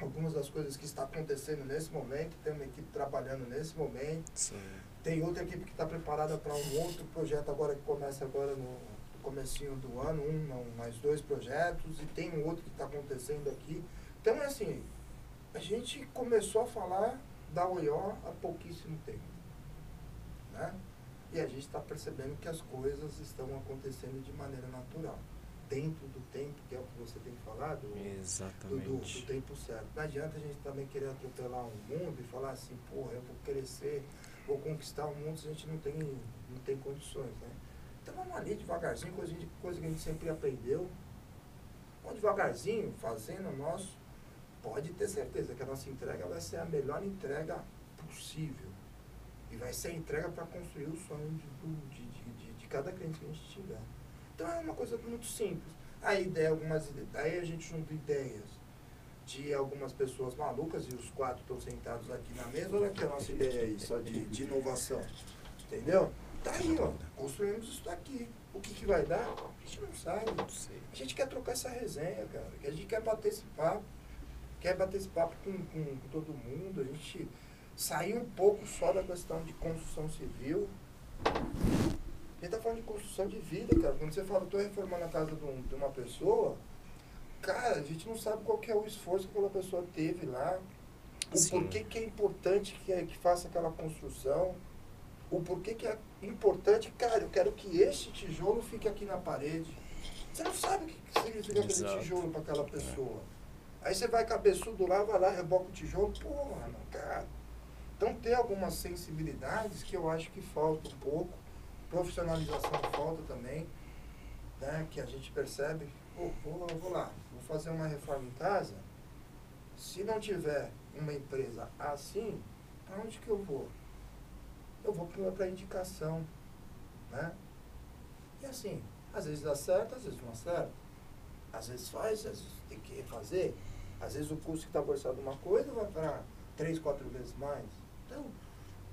algumas das coisas que está acontecendo nesse momento, tem uma equipe trabalhando nesse momento, Sim. tem outra equipe que está preparada para um outro projeto agora que começa agora no comecinho do ano, um, não, mais dois projetos, e tem um outro que está acontecendo aqui. Então é assim, a gente começou a falar da OIO há pouquíssimo tempo. Né? E a gente está percebendo que as coisas estão acontecendo de maneira natural. Dentro do tempo, que é o que você tem falado, do, do, Exatamente. do tempo certo. Não adianta a gente também querer atropelar o mundo e falar assim, porra, eu vou crescer, vou conquistar o mundo se a gente não tem, não tem condições, né? Então vamos ali devagarzinho, coisa, coisa que a gente sempre aprendeu. Vamos devagarzinho, fazendo o nosso. Pode ter certeza que a nossa entrega vai ser a melhor entrega possível. E vai ser a entrega para construir o sonho de, de, de, de cada cliente que a gente tiver. Então é uma coisa muito simples. A ideia, algumas ideias, aí a gente junta ideias de algumas pessoas malucas e os quatro estão sentados aqui na mesa. Olha aqui a nossa ideia aí, só de, de inovação. Entendeu? Tá aí, ó. Construímos isso daqui. O que, que vai dar? A gente não sabe. Não sei. A gente quer trocar essa resenha, cara. Que a gente quer bater esse papo. Quer bater esse papo com, com, com todo mundo. A gente sair um pouco só da questão de construção civil. A gente tá falando de construção de vida, cara. Quando você fala, tô reformando a casa de, um- de uma pessoa, cara, a gente não sabe qual que é o esforço que aquela pessoa teve lá. O Sim. porquê que é importante que, é, que faça aquela construção. O porquê que é importante, cara, eu quero que este tijolo fique aqui na parede. Você não sabe o que significa aquele Exato. tijolo para aquela pessoa. Aí você vai cabeçudo lá, vai lá, reboca o tijolo, porra, não, cara. Então tem algumas sensibilidades que eu acho que falta um pouco. Profissionalização falta também, né? Que a gente percebe, pô, vou, vou lá, vou fazer uma reforma em casa. Se não tiver uma empresa assim, para onde que eu vou? Eu vou para indicação, né? E assim, às vezes dá certo, às vezes não acerta. Às vezes faz, às vezes tem que refazer. Às vezes o custo que está orçado uma coisa vai para três, quatro vezes mais. Então,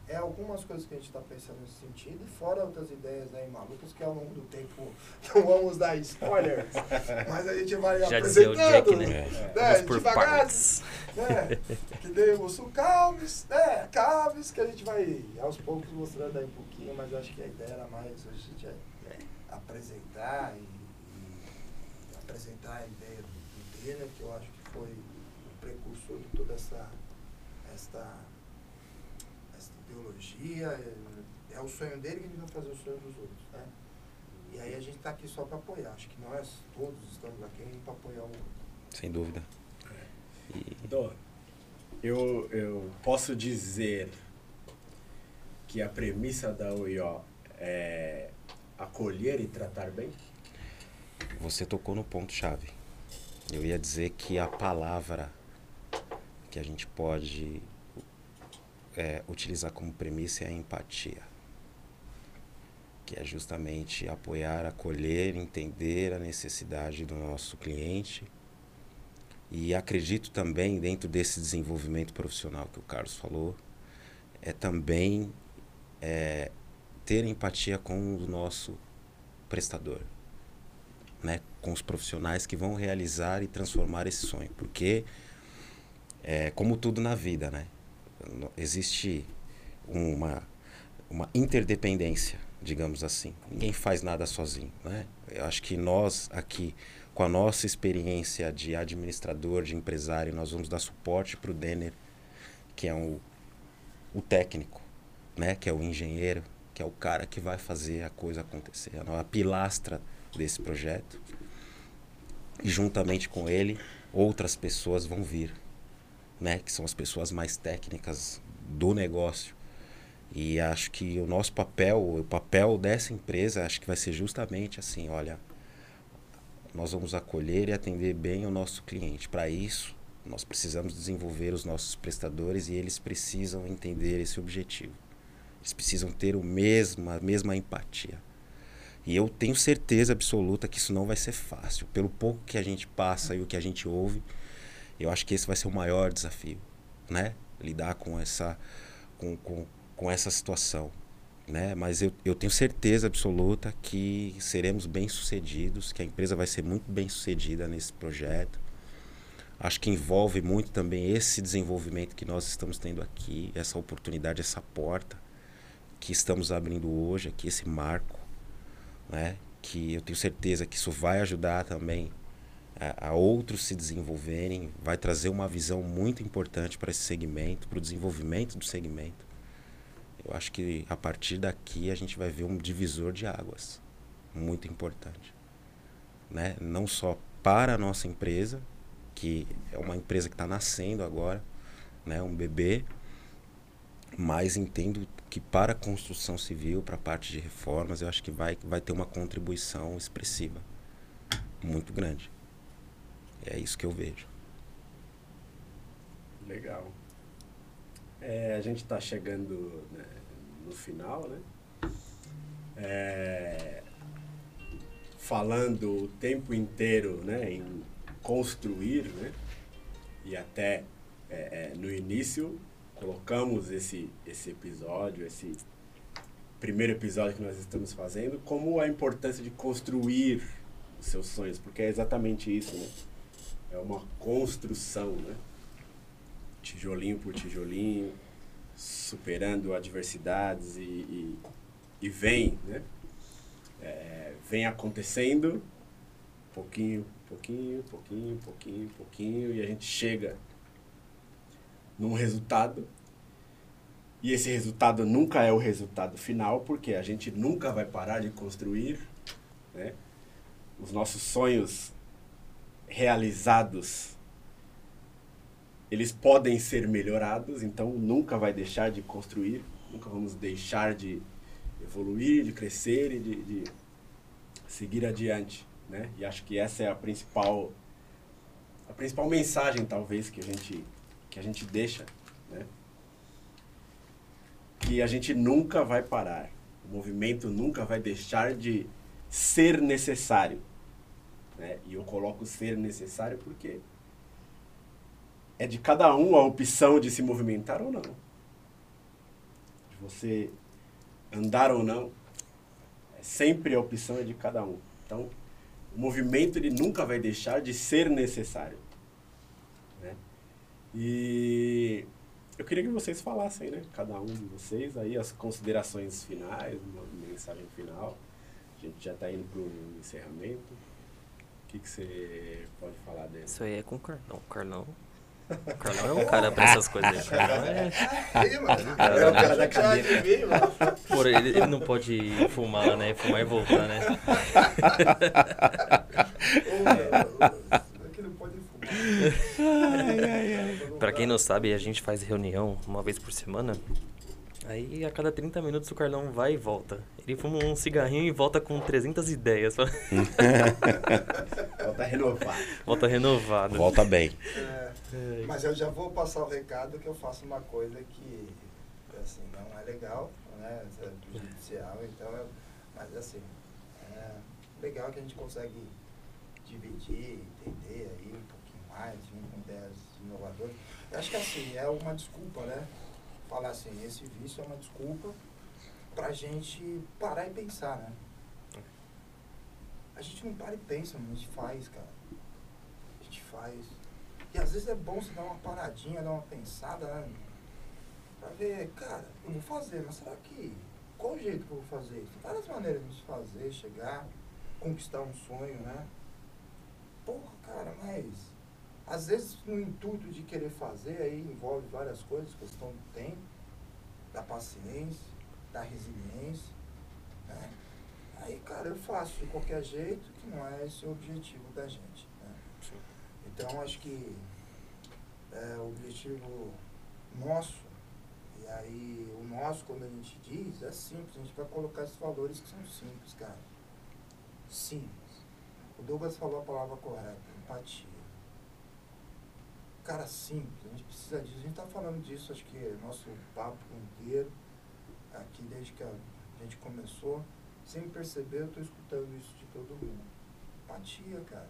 é algumas coisas que a gente está pensando nesse sentido, e fora outras ideias aí malucas que ao longo do tempo não vamos dar spoilers, mas a gente vai Já dizia o Jack, apresentando, né? né, Vamos por devagar, partes. né? Que nem o Sul Calves, né? Calves, que a gente vai aos poucos mostrando aí um pouquinho, mas acho que a ideia era mais hoje a gente é apresentar e, e apresentar a ideia do, do Denner, que eu acho que foi o precursor de toda essa, esta, essa ideologia. É, é o sonho dele que a gente vai fazer o sonho dos outros, né? E aí a gente está aqui só para apoiar. Acho que nós todos estamos aqui para apoiar o outro. Sem dúvida. E Dó, eu, eu posso dizer que a premissa da UIO é acolher e tratar bem? você tocou no ponto-chave. Eu ia dizer que a palavra que a gente pode é, utilizar como premissa é a empatia. Que é justamente apoiar, acolher, entender a necessidade do nosso cliente. E acredito também, dentro desse desenvolvimento profissional que o Carlos falou, é também é, ter empatia com o nosso prestador. Né? com os profissionais que vão realizar e transformar esse sonho. Porque, é, como tudo na vida, né? Existe uma, uma interdependência, digamos assim. Ninguém faz nada sozinho. Né? Eu acho que nós aqui, com a nossa experiência de administrador, de empresário, nós vamos dar suporte para o Denner, que é um, o técnico, né? que é o engenheiro, que é o cara que vai fazer a coisa acontecer, a pilastra desse projeto. E juntamente com ele, outras pessoas vão vir, né? que são as pessoas mais técnicas do negócio. E acho que o nosso papel, o papel dessa empresa, acho que vai ser justamente assim, olha, nós vamos acolher e atender bem o nosso cliente. Para isso, nós precisamos desenvolver os nossos prestadores e eles precisam entender esse objetivo. Eles precisam ter o mesmo, a mesma empatia. E eu tenho certeza absoluta que isso não vai ser fácil. Pelo pouco que a gente passa e o que a gente ouve, eu acho que esse vai ser o maior desafio, né? Lidar com essa, com, com, com essa situação, né? Mas eu, eu tenho certeza absoluta que seremos bem sucedidos, que a empresa vai ser muito bem sucedida nesse projeto. Acho que envolve muito também esse desenvolvimento que nós estamos tendo aqui, essa oportunidade, essa porta que estamos abrindo hoje aqui, esse marco, né? que eu tenho certeza que isso vai ajudar também a, a outros se desenvolverem, vai trazer uma visão muito importante para esse segmento, para o desenvolvimento do segmento. Eu acho que a partir daqui a gente vai ver um divisor de águas muito importante. Né? Não só para a nossa empresa, que é uma empresa que está nascendo agora, né? um bebê, mas entendo que para a construção civil, para a parte de reformas, eu acho que vai, vai ter uma contribuição expressiva, muito grande. É isso que eu vejo. Legal. É, a gente está chegando né, no final, né? É, falando o tempo inteiro né, em construir, né? E até é, é no início colocamos esse, esse episódio, esse primeiro episódio que nós estamos fazendo, como a importância de construir os seus sonhos, porque é exatamente isso, né? É uma construção, né? Tijolinho por tijolinho, superando adversidades e, e, e vem, né? É, vem acontecendo pouquinho, pouquinho, pouquinho, pouquinho, pouquinho, e a gente chega num resultado. E esse resultado nunca é o resultado final, porque a gente nunca vai parar de construir. Né? Os nossos sonhos realizados, eles podem ser melhorados, então nunca vai deixar de construir, nunca vamos deixar de evoluir, de crescer e de, de seguir adiante. Né? E acho que essa é a principal a principal mensagem talvez que a gente que a gente deixa, né? Que a gente nunca vai parar. O movimento nunca vai deixar de ser necessário. Né? E eu coloco ser necessário porque é de cada um a opção de se movimentar ou não. De você andar ou não. É sempre a opção é de cada um. Então, o movimento ele nunca vai deixar de ser necessário. E eu queria que vocês falassem, né? Cada um de vocês aí as considerações finais, uma mensagem final. A gente já está indo para o encerramento. O que, que você pode falar dele? Isso aí é com o Carlão. Carlão. O Carlão é um cara para essas coisas. Carlão é... é o cara da cadeira. Por ele, ele não pode fumar, né? Fumar e voltar, né? Pra quem não sabe, a gente faz reunião uma vez por semana. Aí a cada 30 minutos o Carlão vai e volta. Ele fuma um cigarrinho e volta com 300 ideias. volta renovado. Volta renovado. Volta bem. É, mas eu já vou passar o recado que eu faço uma coisa que assim, não é legal, né? É judicial, então eu, mas assim, é legal que a gente consegue dividir, entender aí um pouquinho mais, vir com ideias inovadoras. Eu acho que assim, é uma desculpa, né? Falar assim, esse vício é uma desculpa para a gente parar e pensar, né? a gente não para e pensa, a gente faz, cara. A gente faz. E às vezes é bom você dar uma paradinha, dar uma pensada, né? Pra ver, cara, eu vou fazer, mas será que. Qual o jeito que eu vou fazer isso? Várias maneiras de se fazer, chegar, conquistar um sonho, né? Porra, cara, mas. Às vezes no intuito de querer fazer, aí envolve várias coisas, questão do tempo, da paciência, da resiliência, né? Aí, cara, eu faço de qualquer jeito, que não é esse o objetivo da gente. Né? Então, acho que é, o objetivo nosso, e aí o nosso, quando a gente diz, é simples, a gente vai colocar esses valores que são simples, cara. Simples. O Douglas falou a palavra correta, empatia. Cara, simples, a gente precisa disso. A gente tá falando disso, acho que é nosso papo inteiro, aqui desde que a gente começou. Sem perceber, eu tô escutando isso de todo mundo. Empatia, cara.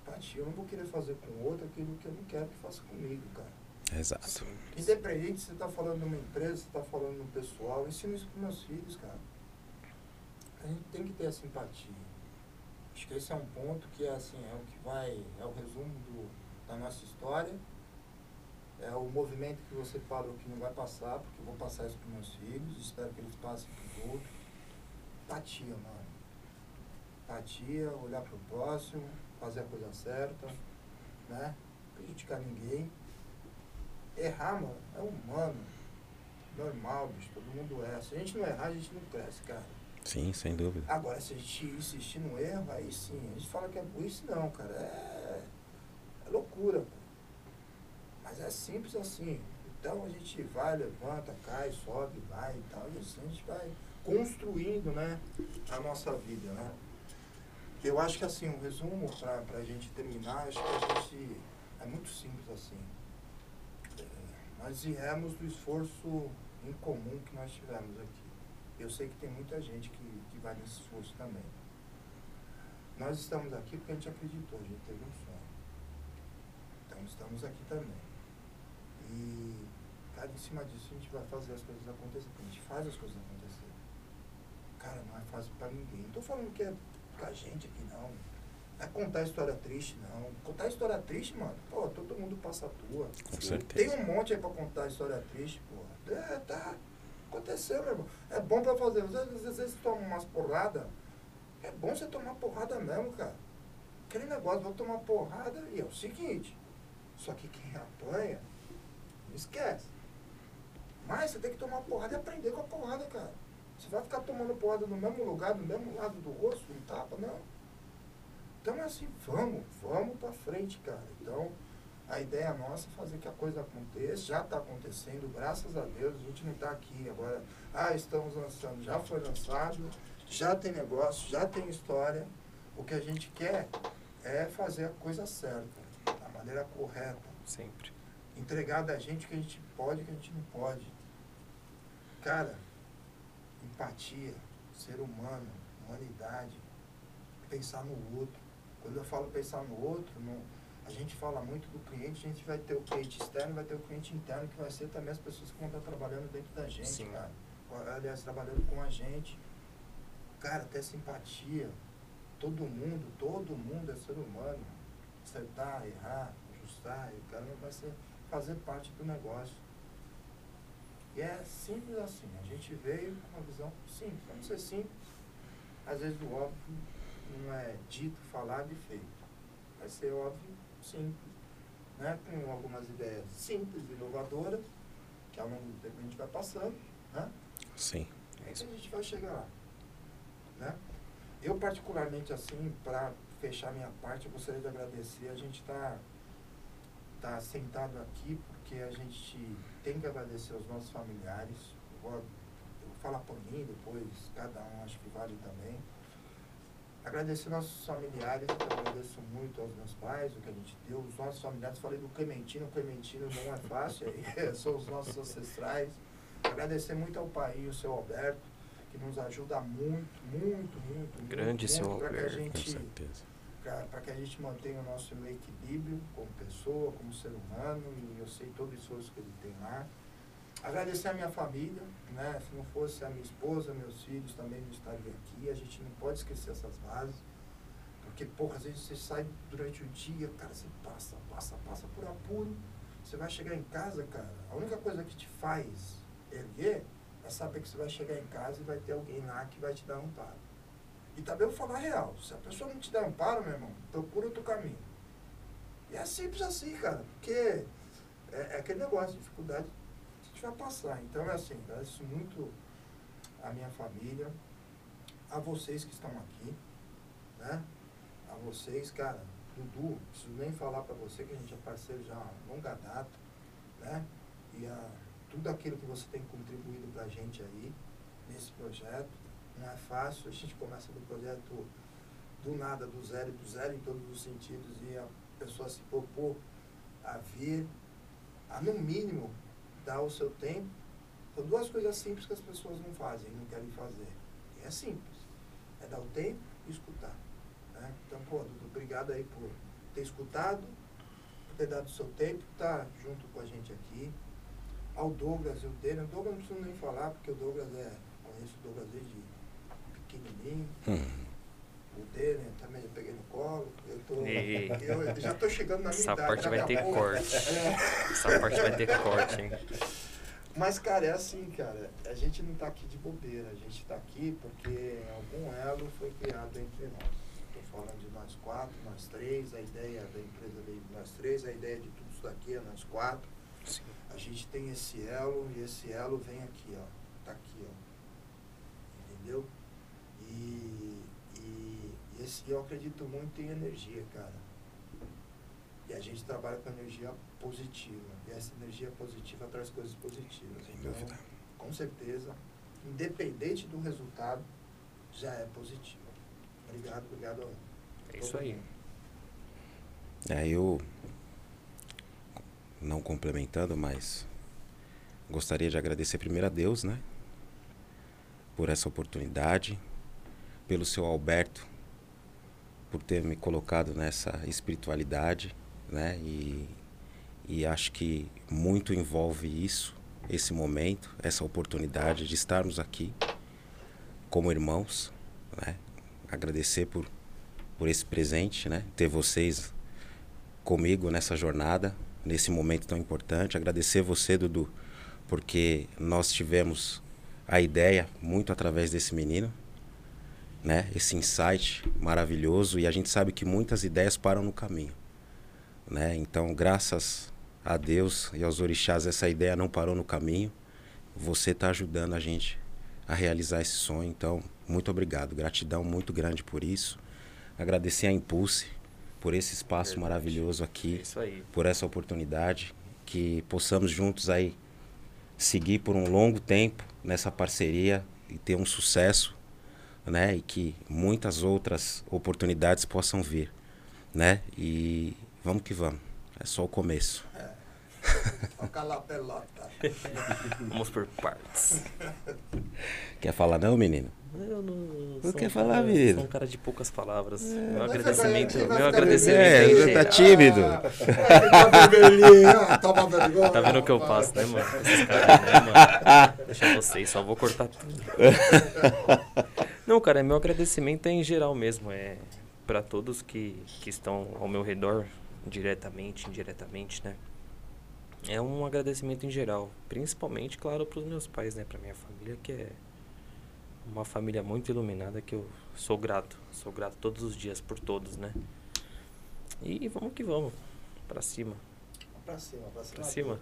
Empatia. Eu não vou querer fazer com o outro aquilo que eu não quero que faça comigo, cara. Exato. Independente se você está falando numa empresa, se está falando no pessoal, ensino isso para meus filhos, cara. A gente tem que ter a simpatia. Acho que esse é um ponto que é assim, é o que vai, é o resumo do, da nossa história. É o movimento que você falou que não vai passar, porque eu vou passar isso para meus filhos, espero que eles passem para os outros. Empatia, mano. Empatia, olhar para o próximo, fazer a coisa certa, né? Prejudicar ninguém. Errar, mano, é humano. Normal, bicho, todo mundo erra. Se a gente não errar, a gente não cresce, cara. Sim, sem dúvida. Agora, se a gente insistir no erro, aí sim. A gente fala que é burrice, não, cara. É loucura. Mas é simples assim. Então a gente vai, levanta, cai, sobe, vai e tal. E assim a gente vai construindo, né, a nossa vida, né. Eu acho que assim, um resumo para a gente terminar, acho que a gente é muito simples assim. É, nós viemos do esforço em comum que nós tivemos aqui. Eu sei que tem muita gente que, que vai nesse esforço também. Nós estamos aqui porque a gente acreditou, a gente teve um sonho. Estamos aqui também. E, cara, em cima disso a gente vai fazer as coisas acontecerem. A gente faz as coisas acontecerem. Cara, não é fácil pra ninguém. Não tô falando que é pra gente aqui, não. Não é contar história triste, não. Contar história triste, mano, pô, todo mundo passa a tua. Com certeza. Tem um monte aí pra contar história triste, pô. É, tá. Aconteceu, meu irmão. É bom pra fazer. Às vezes, às vezes toma umas porradas. É bom você tomar porrada mesmo, cara. Aquele negócio, vou tomar porrada e é o seguinte. Só que quem apanha, não esquece. Mas você tem que tomar porrada e aprender com a porrada, cara. Você vai ficar tomando porrada no mesmo lugar, do mesmo lado do rosto, não tapa, não. Então é assim, vamos, vamos pra frente, cara. Então, a ideia nossa é fazer que a coisa aconteça, já está acontecendo, graças a Deus, a gente não está aqui agora, ah, estamos lançando, já foi lançado, já tem negócio, já tem história. O que a gente quer é fazer a coisa certa, maneira correta. Sempre. Entregar da gente o que a gente pode e o que a gente não pode. Cara, empatia, ser humano, humanidade, pensar no outro. Quando eu falo pensar no outro, não, a gente fala muito do cliente, a gente vai ter o cliente externo, vai ter o cliente interno, que vai ser também as pessoas que vão estar trabalhando dentro da gente, Sim. cara. Aliás, trabalhando com a gente. Cara, ter simpatia. Todo mundo, todo mundo é ser humano. Acertar, errar, ajustar, e o cara vai ser, fazer parte do negócio. E é simples assim. A gente veio com uma visão simples. Vamos ser simples. Às vezes o óbvio não é dito, falado e feito. Vai ser óbvio, simples. Né? Com algumas ideias simples, inovadoras, que ao longo do tempo a gente vai passando. Né? Sim. É isso que a gente vai chegar lá. Né? Eu, particularmente, assim, para fechar minha parte, eu gostaria de agradecer. A gente está tá sentado aqui porque a gente tem que agradecer aos nossos familiares. Eu vou, eu vou falar por mim, depois cada um acho que vale também. Agradecer nossos familiares, eu agradeço muito aos meus pais, o que a gente deu, os nossos familiares, falei do Clementino, o Clementino não é fácil, são os nossos ancestrais. Agradecer muito ao pai, o seu Alberto, que nos ajuda muito, muito, muito, Grande muito, seu muito, Alberto, Com certeza. Para que a gente mantenha o nosso equilíbrio como pessoa, como ser humano, e eu sei todo o esforço que ele tem lá. Agradecer a minha família, né? Se não fosse a minha esposa, meus filhos também não estariam aqui. A gente não pode esquecer essas bases. Porque, porra, às vezes você sai durante o dia, cara, você passa, passa, passa por apuro. Você vai chegar em casa, cara, a única coisa que te faz erguer é saber que você vai chegar em casa e vai ter alguém lá que vai te dar um amparo. E também vou falar real. Se a pessoa não te der amparo, meu irmão, procura outro caminho. E é simples assim, cara, porque é, é aquele negócio, dificuldade a gente vai passar. Então é assim, agradeço muito a minha família, a vocês que estão aqui, né? A vocês, cara, Dudu, preciso nem falar para você que a gente é parceiro já há longa data, né? E a, tudo aquilo que você tem contribuído para a gente aí, nesse projeto, não é fácil, a gente começa do projeto do nada, do zero, do zero em todos os sentidos, e a pessoa se propor a vir, a no mínimo dar o seu tempo. São duas coisas simples que as pessoas não fazem, não querem fazer. E é simples. É dar o tempo e escutar. Né? Então, pô, Dudu, obrigado aí por ter escutado, por ter dado o seu tempo, tá junto com a gente aqui. Ao Douglas e o Daniel. O Douglas não preciso nem falar, porque o Douglas é. Conheço o Douglas desde pequenininho. Hum. O dele também eu peguei no colo. Eu, tô, e... eu já estou chegando na minha Essa idade. parte vai ter corte. Essa parte vai ter corte, hein? Mas, cara, é assim, cara. A gente não está aqui de bobeira. A gente está aqui porque algum elo foi criado entre nós. Estou falando de nós quatro, nós três. A ideia da empresa veio de nós três. A ideia de tudo isso daqui é nós quatro. Sim. A gente tem esse elo e esse elo vem aqui, ó. Tá aqui, ó. Entendeu? E esse, eu acredito muito em energia, cara. E a gente trabalha com energia positiva. E essa energia positiva traz coisas positivas. Então, com certeza, independente do resultado, já é positivo. Obrigado, obrigado. É isso aí. É, eu não complementando, mas gostaria de agradecer primeiro a Deus, né? Por essa oportunidade, pelo seu Alberto, por ter me colocado nessa espiritualidade, né? E, e acho que muito envolve isso, esse momento, essa oportunidade de estarmos aqui como irmãos, né? Agradecer por, por esse presente, né? Ter vocês comigo nessa jornada, nesse momento tão importante. Agradecer você, Dudu, porque nós tivemos a ideia muito através desse menino, né? Esse insight maravilhoso e a gente sabe que muitas ideias param no caminho, né? Então, graças a Deus e aos orixás essa ideia não parou no caminho. Você está ajudando a gente a realizar esse sonho. Então, muito obrigado. Gratidão muito grande por isso. Agradecer a Impulse por esse espaço Verdade. maravilhoso aqui, é por essa oportunidade, que possamos juntos aí seguir por um longo tempo nessa parceria e ter um sucesso né? E que muitas outras oportunidades possam vir, né? E vamos que vamos. É só o começo. É. Toca pelota. Vamos por partes. Quer falar não, menino? Eu não. Não quer falar, menino? Sou um cara de poucas palavras. É, meu agradecimento. Meu agradecimento. É, tá tímido. Ah, Tá vendo o que eu passo, né, mano? Esses caras, né, mano? Deixa vocês, só vou cortar tudo. Não, cara, é meu agradecimento é em geral mesmo. É para todos que, que estão ao meu redor, diretamente, indiretamente, né? É um agradecimento em geral. Principalmente, claro, para os meus pais, né? Para minha família, que é uma família muito iluminada que eu sou grato. Sou grato todos os dias por todos, né? E vamos que vamos. Para cima. Para cima, para cima. Pra cima.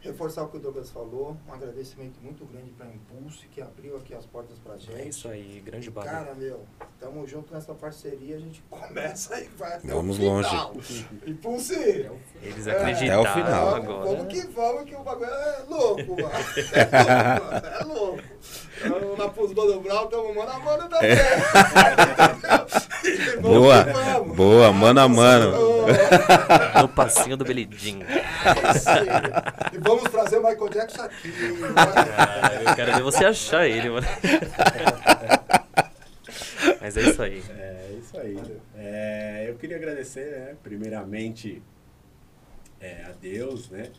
Reforçar o que o Douglas falou, um agradecimento muito grande para a Impulse, que abriu aqui as portas para gente. É isso aí, grande barra. Cara, meu, tamo junto nessa parceria, a gente começa e vai até Vamos o final. longe. Impulse! Eles acreditaram é o final. agora. Vamos que vamos, que o bagulho é louco, mano. É louco, É louco. Na Pus Mano Brown, estamos mano a mano também. boa, boa, mano a mano. No passinho do Belidinho. E vamos trazer o Michael Jackson aqui. Cara, eu quero ver você achar ele, mano. Mas é isso aí. É isso aí. É, eu queria agradecer, né, primeiramente, é, a Deus, né?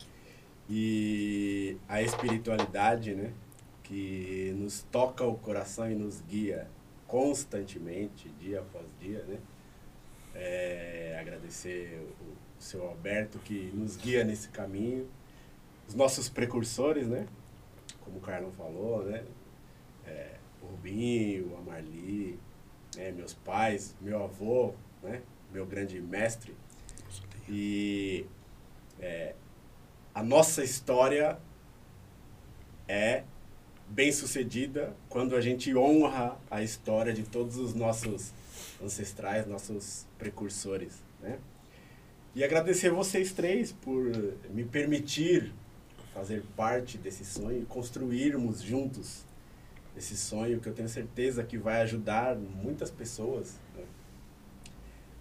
E a espiritualidade, né? Que nos toca o coração e nos guia constantemente, dia após dia, né? É, agradecer o, o seu Alberto que nos guia nesse caminho, os nossos precursores, né? Como o Carlão falou, né? É, o Rubinho, a Marli, né? meus pais, meu avô, né? Meu grande mestre. E é, a nossa história é bem sucedida quando a gente honra a história de todos os nossos ancestrais, nossos precursores, né? E agradecer vocês três por me permitir fazer parte desse sonho, construirmos juntos esse sonho que eu tenho certeza que vai ajudar muitas pessoas né?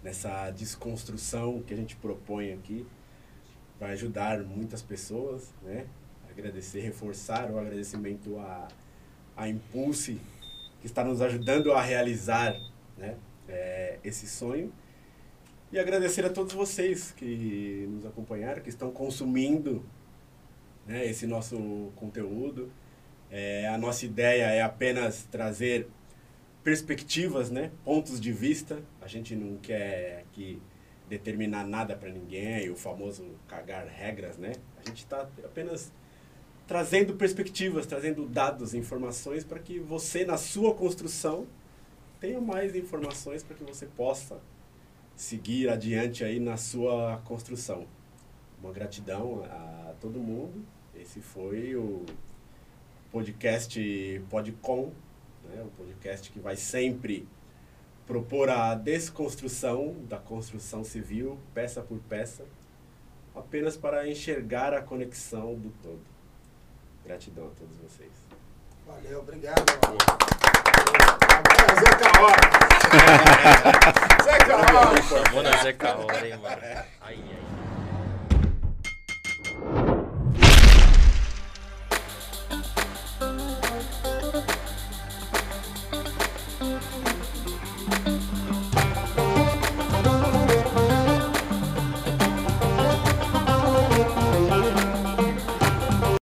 nessa desconstrução que a gente propõe aqui, vai ajudar muitas pessoas, né? agradecer, reforçar o agradecimento a, a Impulse, que está nos ajudando a realizar né, é, esse sonho. E agradecer a todos vocês que nos acompanharam, que estão consumindo né, esse nosso conteúdo. É, a nossa ideia é apenas trazer perspectivas, né, pontos de vista. A gente não quer aqui determinar nada para ninguém, o famoso cagar regras, né? A gente está apenas trazendo perspectivas, trazendo dados, informações para que você, na sua construção, tenha mais informações para que você possa seguir adiante aí na sua construção. Uma gratidão a todo mundo. Esse foi o podcast Podcom, né? um podcast que vai sempre propor a desconstrução da construção civil, peça por peça, apenas para enxergar a conexão do todo. Gratidão a todos vocês. Valeu, obrigado. Zeca Hora. Zeca Hora. Chamou na Zeca Hora, hein, mano. Aí, aí.